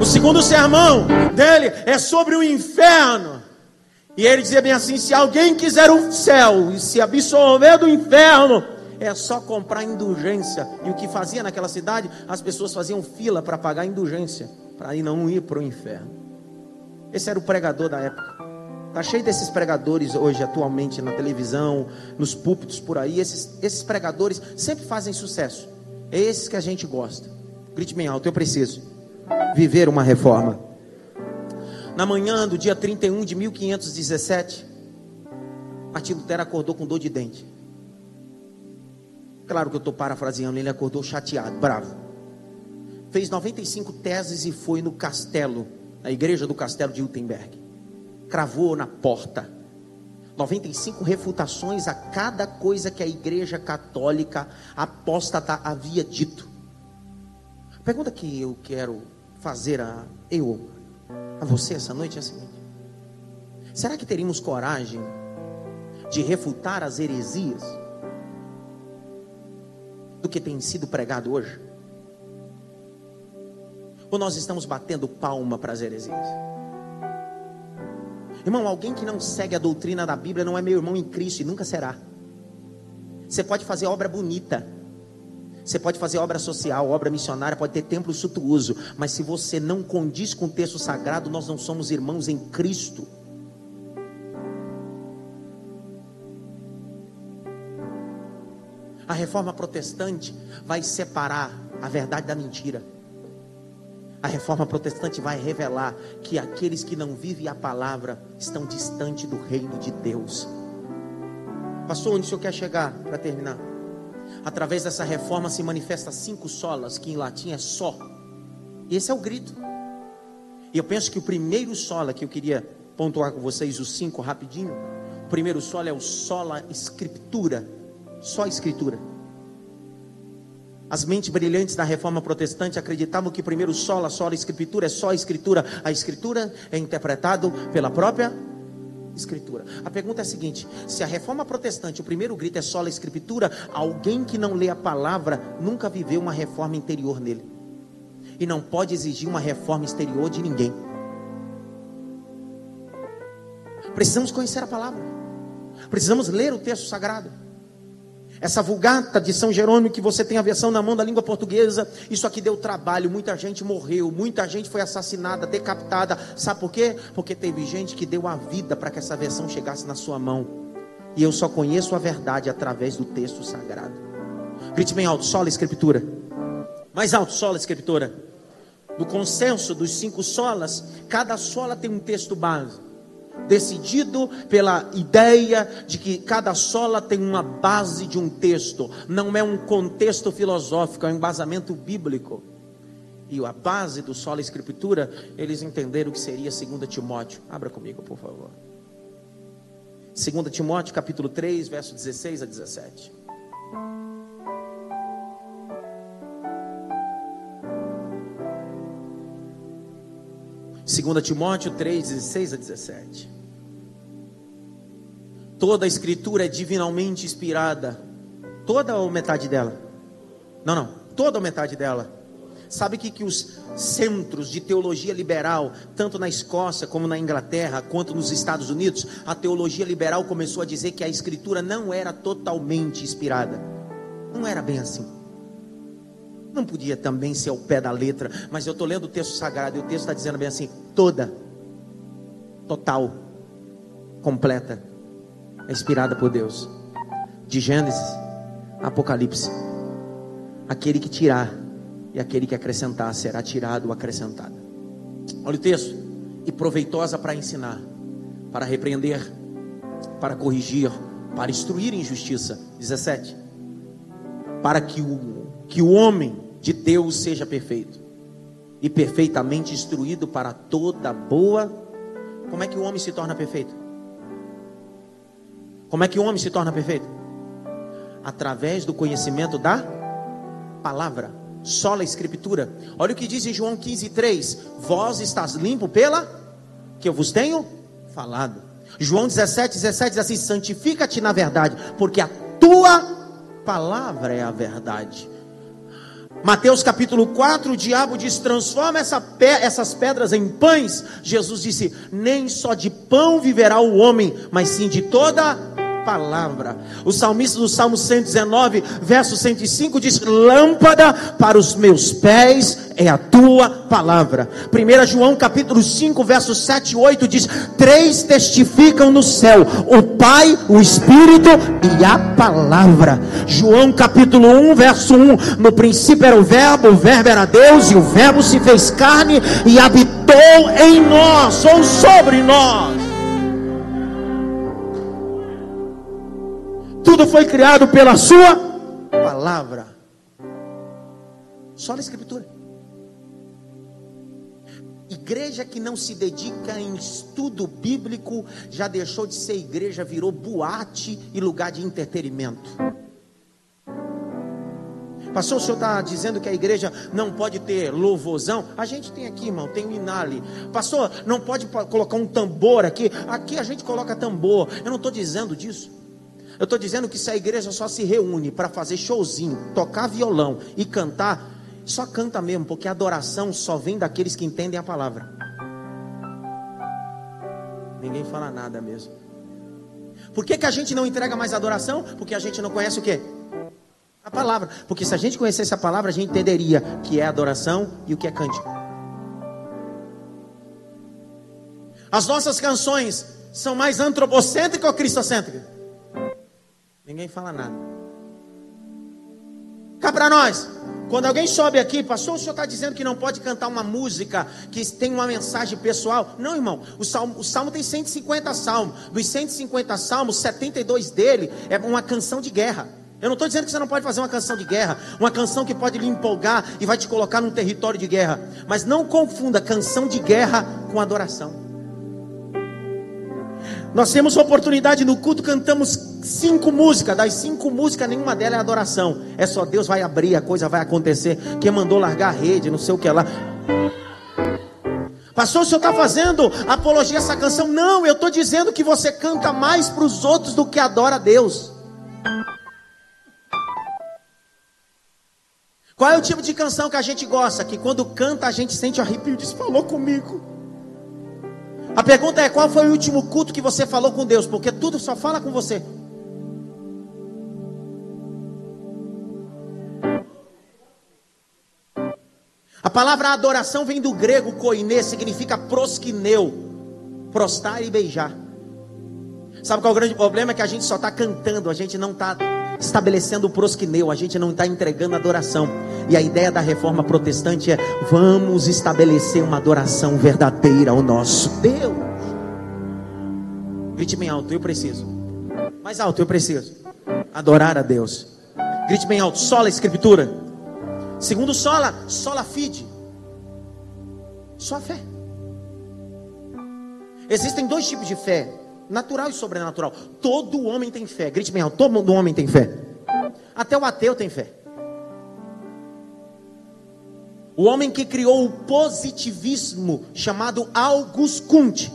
O segundo sermão dele é sobre o inferno. E ele dizia bem assim: se alguém quiser o céu e se absorver do inferno, é só comprar indulgência. E o que fazia naquela cidade? As pessoas faziam fila para pagar indulgência, para não ir para o inferno. Esse era o pregador da época. Está cheio desses pregadores hoje, atualmente, na televisão, nos púlpitos por aí. Esses, esses pregadores sempre fazem sucesso. É esses que a gente gosta. Grite bem alto, eu preciso viver uma reforma. Na manhã do dia 31 de 1517, Martim Lutero acordou com dor de dente. Claro que eu estou parafraseando, ele acordou chateado, bravo. Fez 95 teses e foi no castelo, na igreja do castelo de Wittenberg cravou na porta. 95 refutações a cada coisa que a igreja católica apóstata havia dito. A pergunta que eu quero fazer a eu, a você essa noite é a seguinte: será que teríamos coragem de refutar as heresias do que tem sido pregado hoje? Ou nós estamos batendo palma para as heresias? Irmão, alguém que não segue a doutrina da Bíblia não é meu irmão em Cristo e nunca será. Você pode fazer obra bonita, você pode fazer obra social, obra missionária, pode ter templo suntuoso, mas se você não condiz com o texto sagrado, nós não somos irmãos em Cristo. A reforma protestante vai separar a verdade da mentira. A reforma protestante vai revelar que aqueles que não vivem a palavra estão distante do reino de Deus. Pastor, onde o senhor quer chegar para terminar? Através dessa reforma se manifesta cinco solas, que em latim é só. Esse é o grito. E eu penso que o primeiro sola que eu queria pontuar com vocês, os cinco rapidinho. O primeiro sola é o sola escritura, só escritura. As mentes brilhantes da reforma protestante acreditavam que primeiro sola, sola, escritura é só a escritura. A escritura é interpretado pela própria escritura. A pergunta é a seguinte: se a reforma protestante, o primeiro grito é sola escritura, alguém que não lê a palavra nunca viveu uma reforma interior nele. E não pode exigir uma reforma exterior de ninguém. Precisamos conhecer a palavra. Precisamos ler o texto sagrado. Essa vulgata de São Jerônimo que você tem a versão na mão da língua portuguesa, isso aqui deu trabalho, muita gente morreu, muita gente foi assassinada, decapitada. Sabe por quê? Porque teve gente que deu a vida para que essa versão chegasse na sua mão. E eu só conheço a verdade através do texto sagrado. Grite bem alto, sola escritura. Mais alto, sola escritura. No consenso dos cinco solas, cada sola tem um texto base decidido pela ideia de que cada sola tem uma base de um texto, não é um contexto filosófico, é um embasamento bíblico. E a base do sola escritura, eles entenderam que seria 2 Timóteo. Abra comigo, por favor. 2 Timóteo, capítulo 3, verso 16 a 17. Segunda Timóteo 3, 16 a 17. Toda a escritura é divinamente inspirada. Toda ou metade dela? Não, não. Toda ou metade dela. Sabe que, que os centros de teologia liberal, tanto na Escócia como na Inglaterra, quanto nos Estados Unidos, a teologia liberal começou a dizer que a escritura não era totalmente inspirada. Não era bem assim. Não podia também ser ao pé da letra, mas eu estou lendo o texto sagrado e o texto está dizendo bem assim: toda, total, completa é inspirada por Deus. De Gênesis Apocalipse. Aquele que tirar e aquele que acrescentar será tirado ou acrescentado. Olha o texto. E proveitosa para ensinar, para repreender, para corrigir, para instruir em justiça. 17. Para que o que o homem de Deus seja perfeito e perfeitamente instruído para toda boa. Como é que o homem se torna perfeito? Como é que o homem se torna perfeito? Através do conhecimento da palavra, sola escritura. Olha o que diz em João 15:3: Vós estás limpo pela que eu vos tenho falado. João 17, 17 diz assim: santifica-te na verdade, porque a tua palavra é a verdade. Mateus capítulo 4, o diabo diz: transforma essa pe essas pedras em pães. Jesus disse: nem só de pão viverá o homem, mas sim de toda palavra. O salmista do Salmo 119, verso 105 diz: Lâmpada para os meus pés é a tua palavra. 1 João capítulo 5, verso 7 e 8 diz: Três testificam no céu: o Pai, o Espírito e a palavra. João capítulo 1, verso 1: No princípio era o Verbo, o Verbo era Deus, e o Verbo se fez carne e habitou em nós, ou sobre nós. Tudo foi criado pela Sua palavra. Só na Escritura. Igreja que não se dedica em estudo bíblico já deixou de ser igreja, virou boate e lugar de entretenimento. Pastor, o senhor está dizendo que a igreja não pode ter louvorzão? A gente tem aqui, irmão, tem o Inali. Pastor, não pode colocar um tambor aqui? Aqui a gente coloca tambor. Eu não estou dizendo disso. Eu estou dizendo que se a igreja só se reúne para fazer showzinho, tocar violão e cantar, só canta mesmo, porque a adoração só vem daqueles que entendem a palavra. Ninguém fala nada mesmo. Por que, que a gente não entrega mais adoração? Porque a gente não conhece o que? A palavra. Porque se a gente conhecesse a palavra, a gente entenderia que é adoração e o que é cântico. As nossas canções são mais antropocêntricas ou cristocêntricas? Ninguém fala nada. Cá para nós. Quando alguém sobe aqui, pastor, o senhor está dizendo que não pode cantar uma música que tem uma mensagem pessoal? Não, irmão. O salmo, o salmo tem 150 salmos. Dos 150 salmos, 72 dele é uma canção de guerra. Eu não estou dizendo que você não pode fazer uma canção de guerra, uma canção que pode lhe empolgar e vai te colocar num território de guerra. Mas não confunda canção de guerra com adoração. Nós temos oportunidade no culto, cantamos cinco músicas. Das cinco músicas, nenhuma delas é adoração. É só Deus vai abrir, a coisa vai acontecer. Quem mandou largar a rede, não sei o que lá. Pastor, o senhor está fazendo apologia a essa canção? Não, eu estou dizendo que você canta mais para os outros do que adora a Deus. Qual é o tipo de canção que a gente gosta? Que quando canta a gente sente arrepio diz: Falou comigo. A pergunta é: qual foi o último culto que você falou com Deus? Porque tudo só fala com você. A palavra adoração vem do grego koine, significa proskineu, prostar e beijar. Sabe qual é o grande problema? É que a gente só está cantando, a gente não está estabelecendo o prosquineu, a gente não está entregando adoração. E a ideia da reforma protestante é: vamos estabelecer uma adoração verdadeira ao nosso Deus. Grite bem alto, eu preciso. Mais alto, eu preciso. Adorar a Deus. Grite bem alto, sola a escritura. Segundo sola, sola fide. Só a fé. Existem dois tipos de fé natural e sobrenatural. Todo homem tem fé. Grite bem alto, todo homem tem fé. Até o ateu tem fé. O homem que criou o positivismo, chamado August Comte.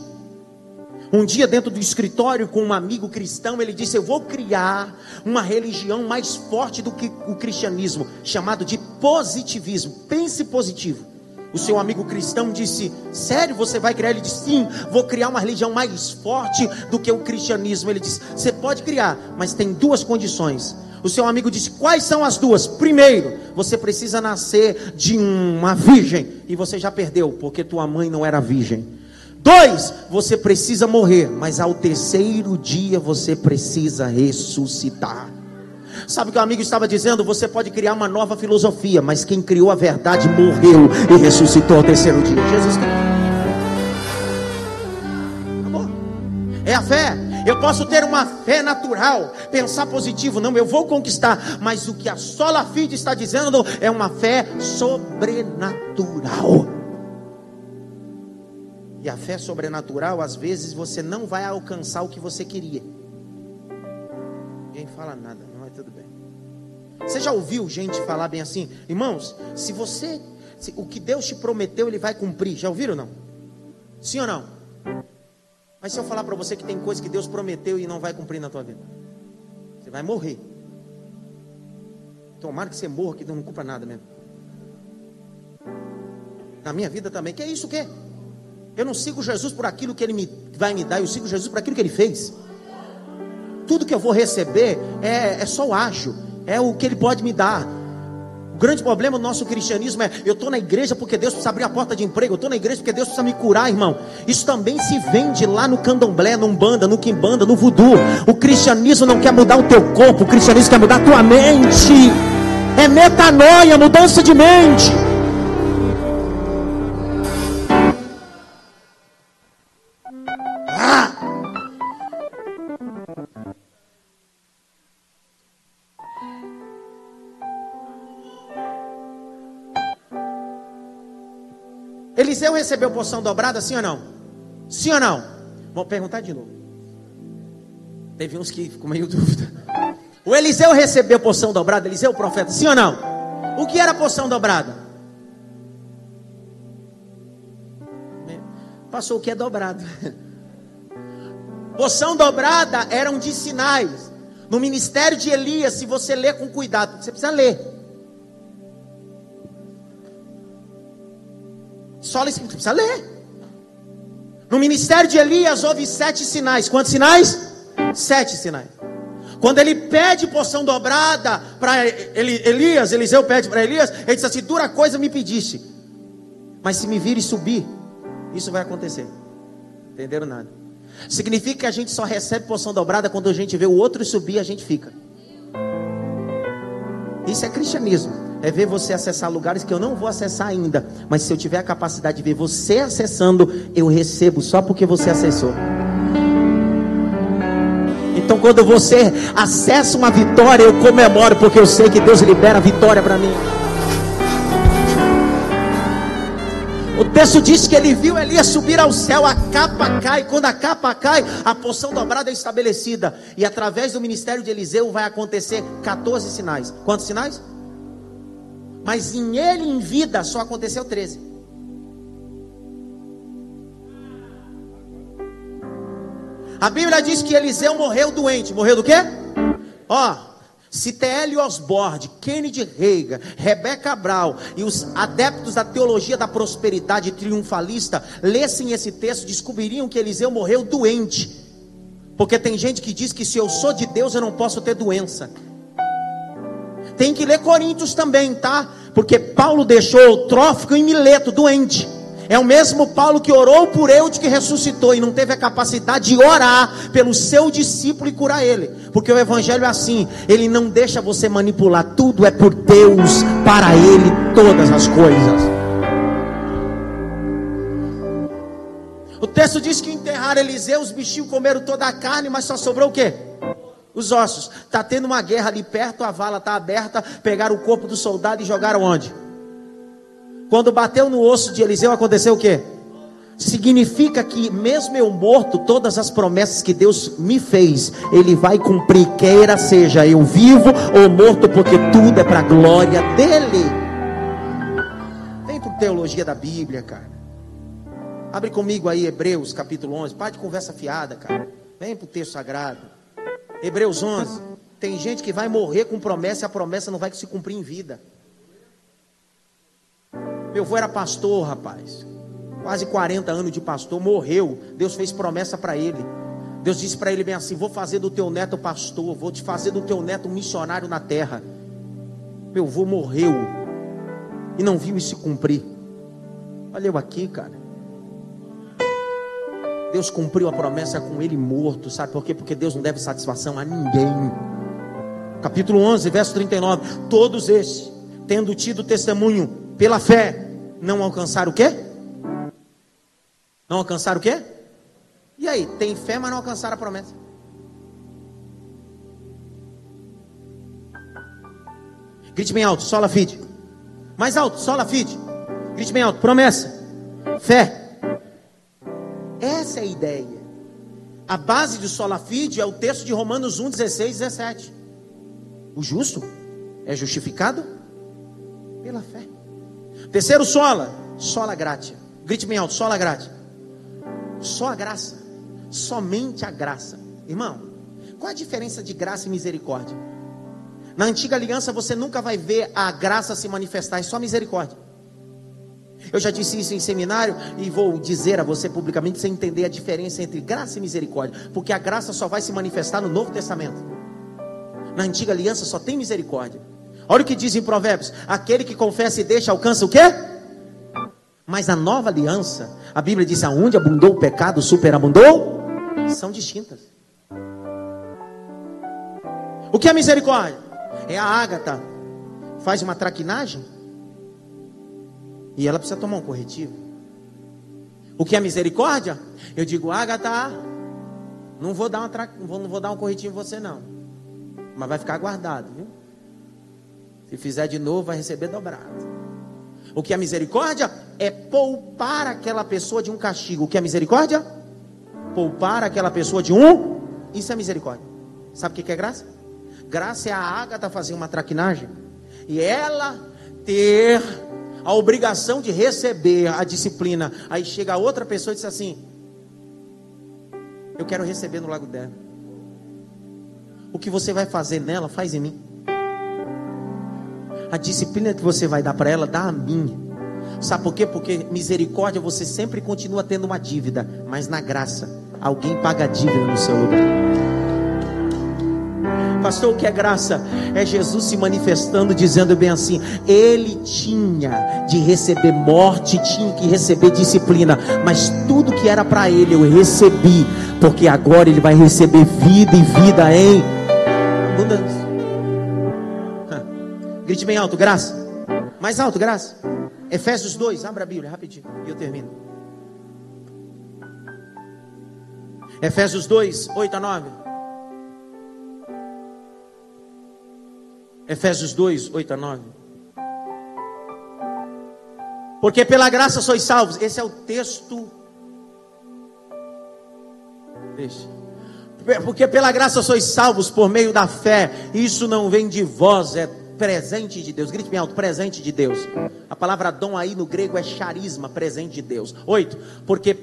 Um dia, dentro do escritório, com um amigo cristão, ele disse: Eu vou criar uma religião mais forte do que o cristianismo, chamado de positivismo. Pense positivo. O seu amigo cristão disse: Sério, você vai criar? Ele disse: Sim, vou criar uma religião mais forte do que o cristianismo. Ele disse: Você pode criar, mas tem duas condições. O seu amigo disse: Quais são as duas? Primeiro, você precisa nascer de uma virgem e você já perdeu, porque tua mãe não era virgem. Dois, você precisa morrer, mas ao terceiro dia você precisa ressuscitar. Sabe o que o amigo estava dizendo? Você pode criar uma nova filosofia, mas quem criou a verdade morreu e ressuscitou ao terceiro dia. Jesus Cristo. É a fé. Eu posso ter uma fé natural, pensar positivo, não, eu vou conquistar. Mas o que a sola fide está dizendo é uma fé sobrenatural. E a fé sobrenatural, às vezes, você não vai alcançar o que você queria. Ninguém fala nada, tudo bem. Você já ouviu gente falar bem assim? Irmãos, se você. Se, o que Deus te prometeu, Ele vai cumprir. Já ouviram ou não? Sim ou não? Mas se eu falar para você que tem coisa que Deus prometeu e não vai cumprir na tua vida, você vai morrer. Tomara que você morra, que não cumpra nada mesmo. Na minha vida também. Que é isso o quê? Eu não sigo Jesus por aquilo que Ele me, vai me dar, eu sigo Jesus por aquilo que Ele fez. Tudo que eu vou receber é, é só o acho, é o que Ele pode me dar. O grande problema do nosso cristianismo é: eu estou na igreja porque Deus precisa abrir a porta de emprego, eu estou na igreja porque Deus precisa me curar, irmão. Isso também se vende lá no candomblé, no umbanda, no quimbanda, no voodoo. O cristianismo não quer mudar o teu corpo, o cristianismo quer mudar a tua mente. É metanoia, mudança de mente. Eliseu recebeu porção dobrada, sim ou não? Sim ou não? Vou perguntar de novo. Teve uns que ficou meio [laughs] dúvida. O Eliseu recebeu porção dobrada, Eliseu o profeta, sim ou não? O que era porção dobrada? Passou o que é dobrado. [laughs] Porção dobrada eram de sinais. No ministério de Elias, se você ler com cuidado, você precisa ler. Escritura, precisa ler. No ministério de Elias houve sete sinais. Quantos sinais? Sete sinais. Quando ele pede porção dobrada para Elias, Eliseu pede para Elias, ele diz assim: dura coisa me pediste, mas se me vir e subir, isso vai acontecer. Entenderam nada? Significa que a gente só recebe porção dobrada quando a gente vê o outro subir, a gente fica. Isso é cristianismo é ver você acessar lugares que eu não vou acessar ainda. Mas se eu tiver a capacidade de ver você acessando, eu recebo só porque você acessou. Então, quando você acessa uma vitória, eu comemoro, porque eu sei que Deus libera a vitória para mim. O texto diz que ele viu Elias subir ao céu, a capa cai. Quando a capa cai, a porção dobrada é estabelecida. E através do ministério de Eliseu vai acontecer 14 sinais. Quantos sinais? Mas em ele, em vida, só aconteceu 13. A Bíblia diz que Eliseu morreu doente. Morreu do quê? Ó, se T.L. Osborne, Kennedy Reagan, Rebecca Cabral e os adeptos da teologia da prosperidade triunfalista lessem esse texto, descobririam que Eliseu morreu doente. Porque tem gente que diz que se eu sou de Deus eu não posso ter doença. Tem que ler Coríntios também, tá? Porque Paulo deixou o Trófico em Mileto, doente. É o mesmo Paulo que orou por Eude que ressuscitou e não teve a capacidade de orar pelo seu discípulo e curar ele. Porque o evangelho é assim, ele não deixa você manipular, tudo é por Deus, para ele todas as coisas. O texto diz que enterraram Eliseu, os bichinhos comeram toda a carne, mas só sobrou o quê? Os ossos. Está tendo uma guerra ali perto, a vala está aberta. Pegaram o corpo do soldado e jogaram onde? Quando bateu no osso de Eliseu, aconteceu o quê? Significa que, mesmo eu morto, todas as promessas que Deus me fez, Ele vai cumprir, queira seja eu vivo ou morto, porque tudo é para a glória dEle. Vem para teologia da Bíblia, cara. Abre comigo aí, Hebreus capítulo 11. Pai de conversa fiada, cara. Vem para o texto sagrado. Hebreus 11. Tem gente que vai morrer com promessa e a promessa não vai se cumprir em vida. Meu avô era pastor, rapaz. Quase 40 anos de pastor, morreu. Deus fez promessa para ele. Deus disse para ele bem assim: Vou fazer do teu neto pastor, vou te fazer do teu neto um missionário na terra. Meu avô morreu e não viu isso cumprir. Olha eu aqui, cara. Deus cumpriu a promessa com ele morto, sabe por quê? Porque Deus não deve satisfação a ninguém. Capítulo 11, verso 39. Todos estes, tendo tido testemunho pela fé, não alcançaram o quê? Não alcançaram o quê? E aí, tem fé, mas não alcançaram a promessa. Grite bem alto, sola fide. Mais alto, sola fide. Grite bem alto, promessa, fé, essa é a ideia. A base do sola fide é o texto de Romanos 1, 16, 17. O justo é justificado pela fé. Terceiro sola, sola gratia. Grite bem alto, sola gratia. Só a graça. Somente a graça. Irmão, qual a diferença de graça e misericórdia? Na antiga aliança você nunca vai ver a graça se manifestar, é só misericórdia. Eu já disse isso em seminário e vou dizer a você publicamente sem entender a diferença entre graça e misericórdia, porque a graça só vai se manifestar no Novo Testamento. Na antiga aliança só tem misericórdia. Olha o que diz em Provérbios: aquele que confessa e deixa alcança o quê? Mas na nova aliança, a Bíblia diz: aonde abundou o pecado, superabundou, são distintas. O que é misericórdia? É a Ágata faz uma traquinagem e ela precisa tomar um corretivo. O que é misericórdia? Eu digo, Ágata, não vou dar uma tra... não vou dar um corretivo em você não, mas vai ficar guardado, viu? Se fizer de novo, vai receber dobrado. O que é misericórdia? É poupar aquela pessoa de um castigo. O que é misericórdia? Poupar aquela pessoa de um. Isso é misericórdia. Sabe o que é graça? Graça é a Ágata fazer uma traquinagem e ela ter a obrigação de receber a disciplina. Aí chega outra pessoa e diz assim: Eu quero receber no lago dela. O que você vai fazer nela, faz em mim. A disciplina que você vai dar para ela, dá a mim. Sabe por quê? Porque misericórdia você sempre continua tendo uma dívida, mas na graça, alguém paga a dívida no seu lugar. Pastor, o que é graça? É Jesus se manifestando, dizendo bem assim: Ele tinha de receber morte, tinha que receber disciplina, mas tudo que era para ele eu recebi, porque agora ele vai receber vida e vida em abundância. Grite bem alto, graça. Mais alto, graça. Efésios 2, abra a Bíblia rapidinho e eu termino. Efésios 2, 8 a 9. Efésios 2, 8 a 9. Porque pela graça sois salvos. Esse é o texto. Deixa. Porque pela graça sois salvos por meio da fé. Isso não vem de vós, é presente de Deus. Grite bem alto, presente de Deus. A palavra dom aí no grego é charisma, presente de Deus. Oito. Porque,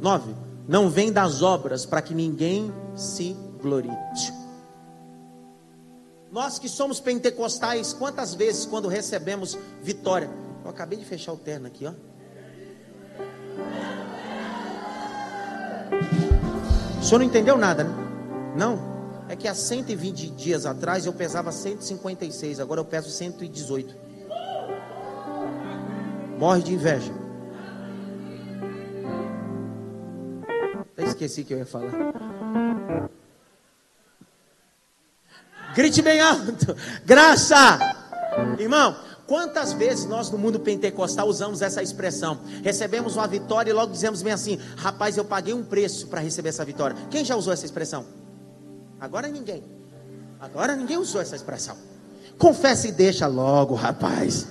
nove. Não vem das obras para que ninguém se glorie. Nós que somos pentecostais, quantas vezes quando recebemos vitória? Eu acabei de fechar o terno aqui, ó. O senhor não entendeu nada, né? Não. É que há 120 dias atrás eu pesava 156, agora eu peso 118. Morre de inveja. Até esqueci que eu ia falar. Grite bem alto. Graça. Irmão, quantas vezes nós no mundo pentecostal usamos essa expressão? Recebemos uma vitória e logo dizemos bem assim: rapaz, eu paguei um preço para receber essa vitória. Quem já usou essa expressão? Agora ninguém. Agora ninguém usou essa expressão. Confessa e deixa logo, rapaz.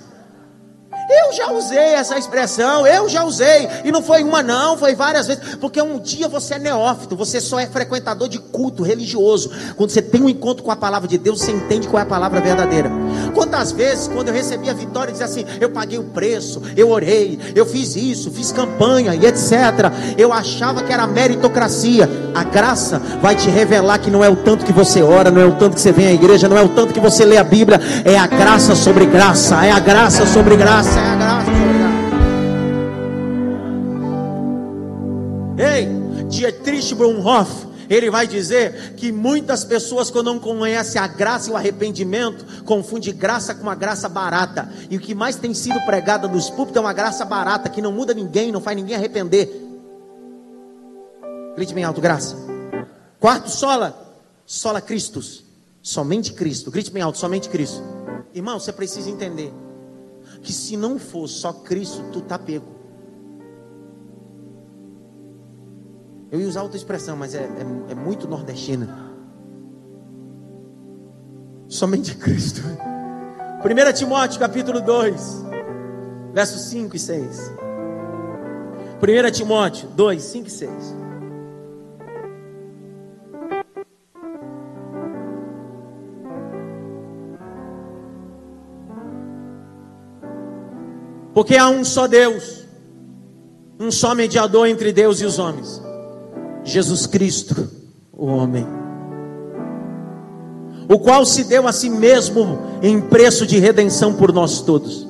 Eu já usei essa expressão, eu já usei, e não foi uma não, foi várias vezes, porque um dia você é neófito, você só é frequentador de culto religioso. Quando você tem um encontro com a palavra de Deus, você entende qual é a palavra verdadeira. Quantas vezes, quando eu recebi a vitória, dizia assim: eu paguei o preço, eu orei, eu fiz isso, fiz campanha e etc. Eu achava que era meritocracia. A graça vai te revelar que não é o tanto que você ora, não é o tanto que você vem à igreja, não é o tanto que você lê a Bíblia, é a graça sobre graça, é a graça sobre graça é a graça. Ei, Dietrich Bonhoeffer, ele vai dizer que muitas pessoas, quando não conhecem a graça e o arrependimento, confundem graça com uma graça barata. E o que mais tem sido pregado nos púlpitos é uma graça barata, que não muda ninguém, não faz ninguém arrepender. Grite bem alto, graça. Quarto, sola. Sola Cristos. Somente Cristo. Grite bem alto, somente Cristo. Irmão, você precisa entender que se não for só Cristo, tu tá pego. Eu ia usar outra expressão, mas é, é, é muito nordestina. Somente Cristo. 1 Timóteo capítulo 2, versos 5 e 6. 1 Timóteo 2, 5 e 6. Porque há um só Deus, um só mediador entre Deus e os homens, Jesus Cristo, o homem, o qual se deu a si mesmo em preço de redenção por nós todos,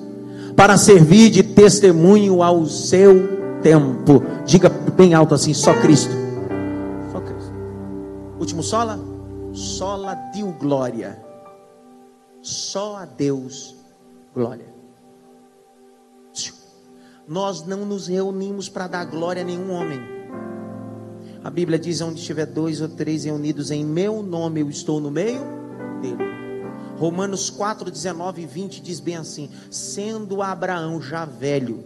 para servir de testemunho ao seu tempo. Diga bem alto assim: só Cristo. Só Cristo. Último sola? Sola deu glória. Só a Deus glória. Nós não nos reunimos para dar glória a nenhum homem. A Bíblia diz: onde estiver dois ou três reunidos em meu nome, eu estou no meio dele. Romanos 4, 19 e 20 diz bem assim: sendo Abraão já velho,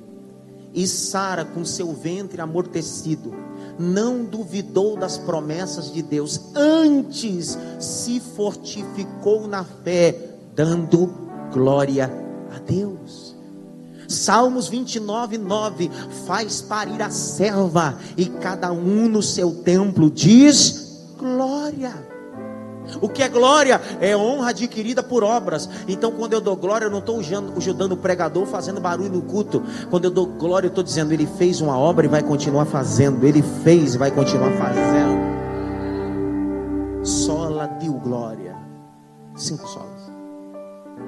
e Sara com seu ventre amortecido, não duvidou das promessas de Deus, antes se fortificou na fé, dando glória a Deus. Salmos 29, 9: faz parir a serva, e cada um no seu templo diz glória. O que é glória? É honra adquirida por obras. Então, quando eu dou glória, eu não estou ajudando o pregador fazendo barulho no culto. Quando eu dou glória, eu estou dizendo: Ele fez uma obra e vai continuar fazendo. Ele fez e vai continuar fazendo. Sola deu glória. Cinco solas.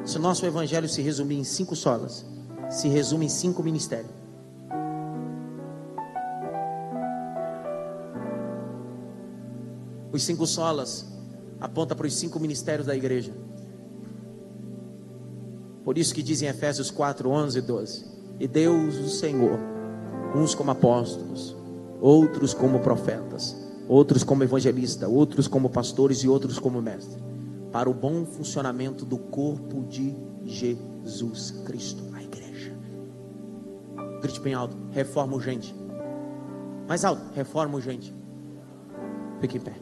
Se o nosso evangelho se resumir em cinco solas, se resume em cinco ministérios. Os cinco solas aponta para os cinco ministérios da igreja. Por isso que dizem Efésios 4, 11 e 12. E Deus, o Senhor, uns como apóstolos, outros como profetas, outros como evangelistas, outros como pastores e outros como mestres, para o bom funcionamento do corpo de Jesus Cristo. Grite bem alto. Reforma urgente. Mais alto. Reforma urgente. Fique em pé.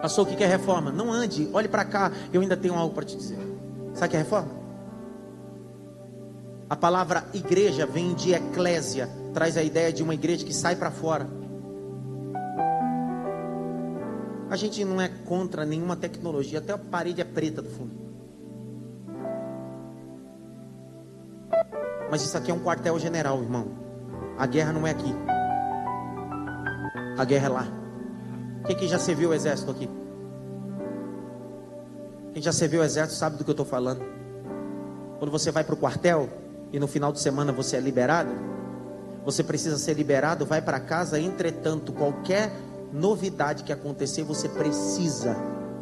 Passou o que é reforma? Não ande, olhe para cá, eu ainda tenho algo para te dizer. Sabe o que é reforma? A palavra igreja vem de eclésia, traz a ideia de uma igreja que sai para fora. A gente não é contra nenhuma tecnologia, até a parede é preta do fundo. Mas isso aqui é um quartel-general, irmão. A guerra não é aqui. A guerra é lá. Quem que já serviu o exército aqui? Quem já serviu o exército sabe do que eu estou falando. Quando você vai para o quartel e no final de semana você é liberado, você precisa ser liberado, vai para casa. Entretanto, qualquer novidade que acontecer, você precisa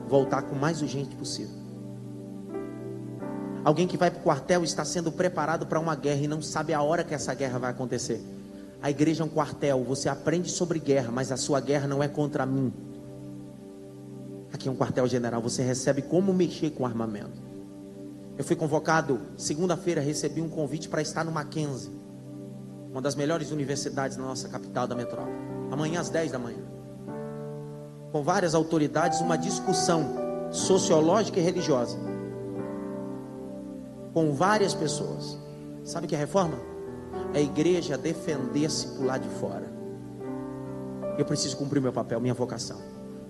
voltar com mais urgente possível. Alguém que vai para o quartel está sendo preparado para uma guerra e não sabe a hora que essa guerra vai acontecer. A igreja é um quartel, você aprende sobre guerra, mas a sua guerra não é contra mim. Aqui é um quartel general, você recebe como mexer com armamento. Eu fui convocado, segunda-feira, recebi um convite para estar no Mackenzie, uma das melhores universidades na nossa capital da metrópole. Amanhã às 10 da manhã. Com várias autoridades, uma discussão sociológica e religiosa com várias pessoas. Sabe o que é reforma? É a igreja defender-se por lá de fora. Eu preciso cumprir meu papel, minha vocação.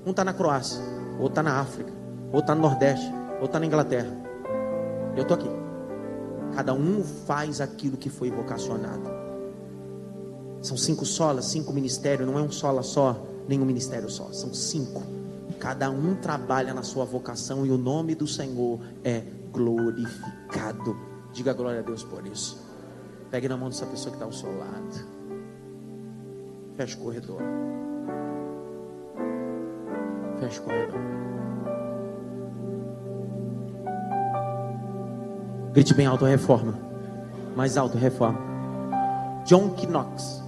Um está na Croácia, outro está na África, outro está no Nordeste, outro está na Inglaterra. Eu estou aqui. Cada um faz aquilo que foi vocacionado. São cinco solas, cinco ministérios, não é um sola só, nem um ministério só, são cinco. Cada um trabalha na sua vocação e o nome do Senhor é glorificado. Diga glória a Deus por isso. Pegue na mão dessa pessoa que está ao seu lado. Feche o corredor. Feche o corredor. Grite bem alto, reforma. Mais alto, reforma. John Knox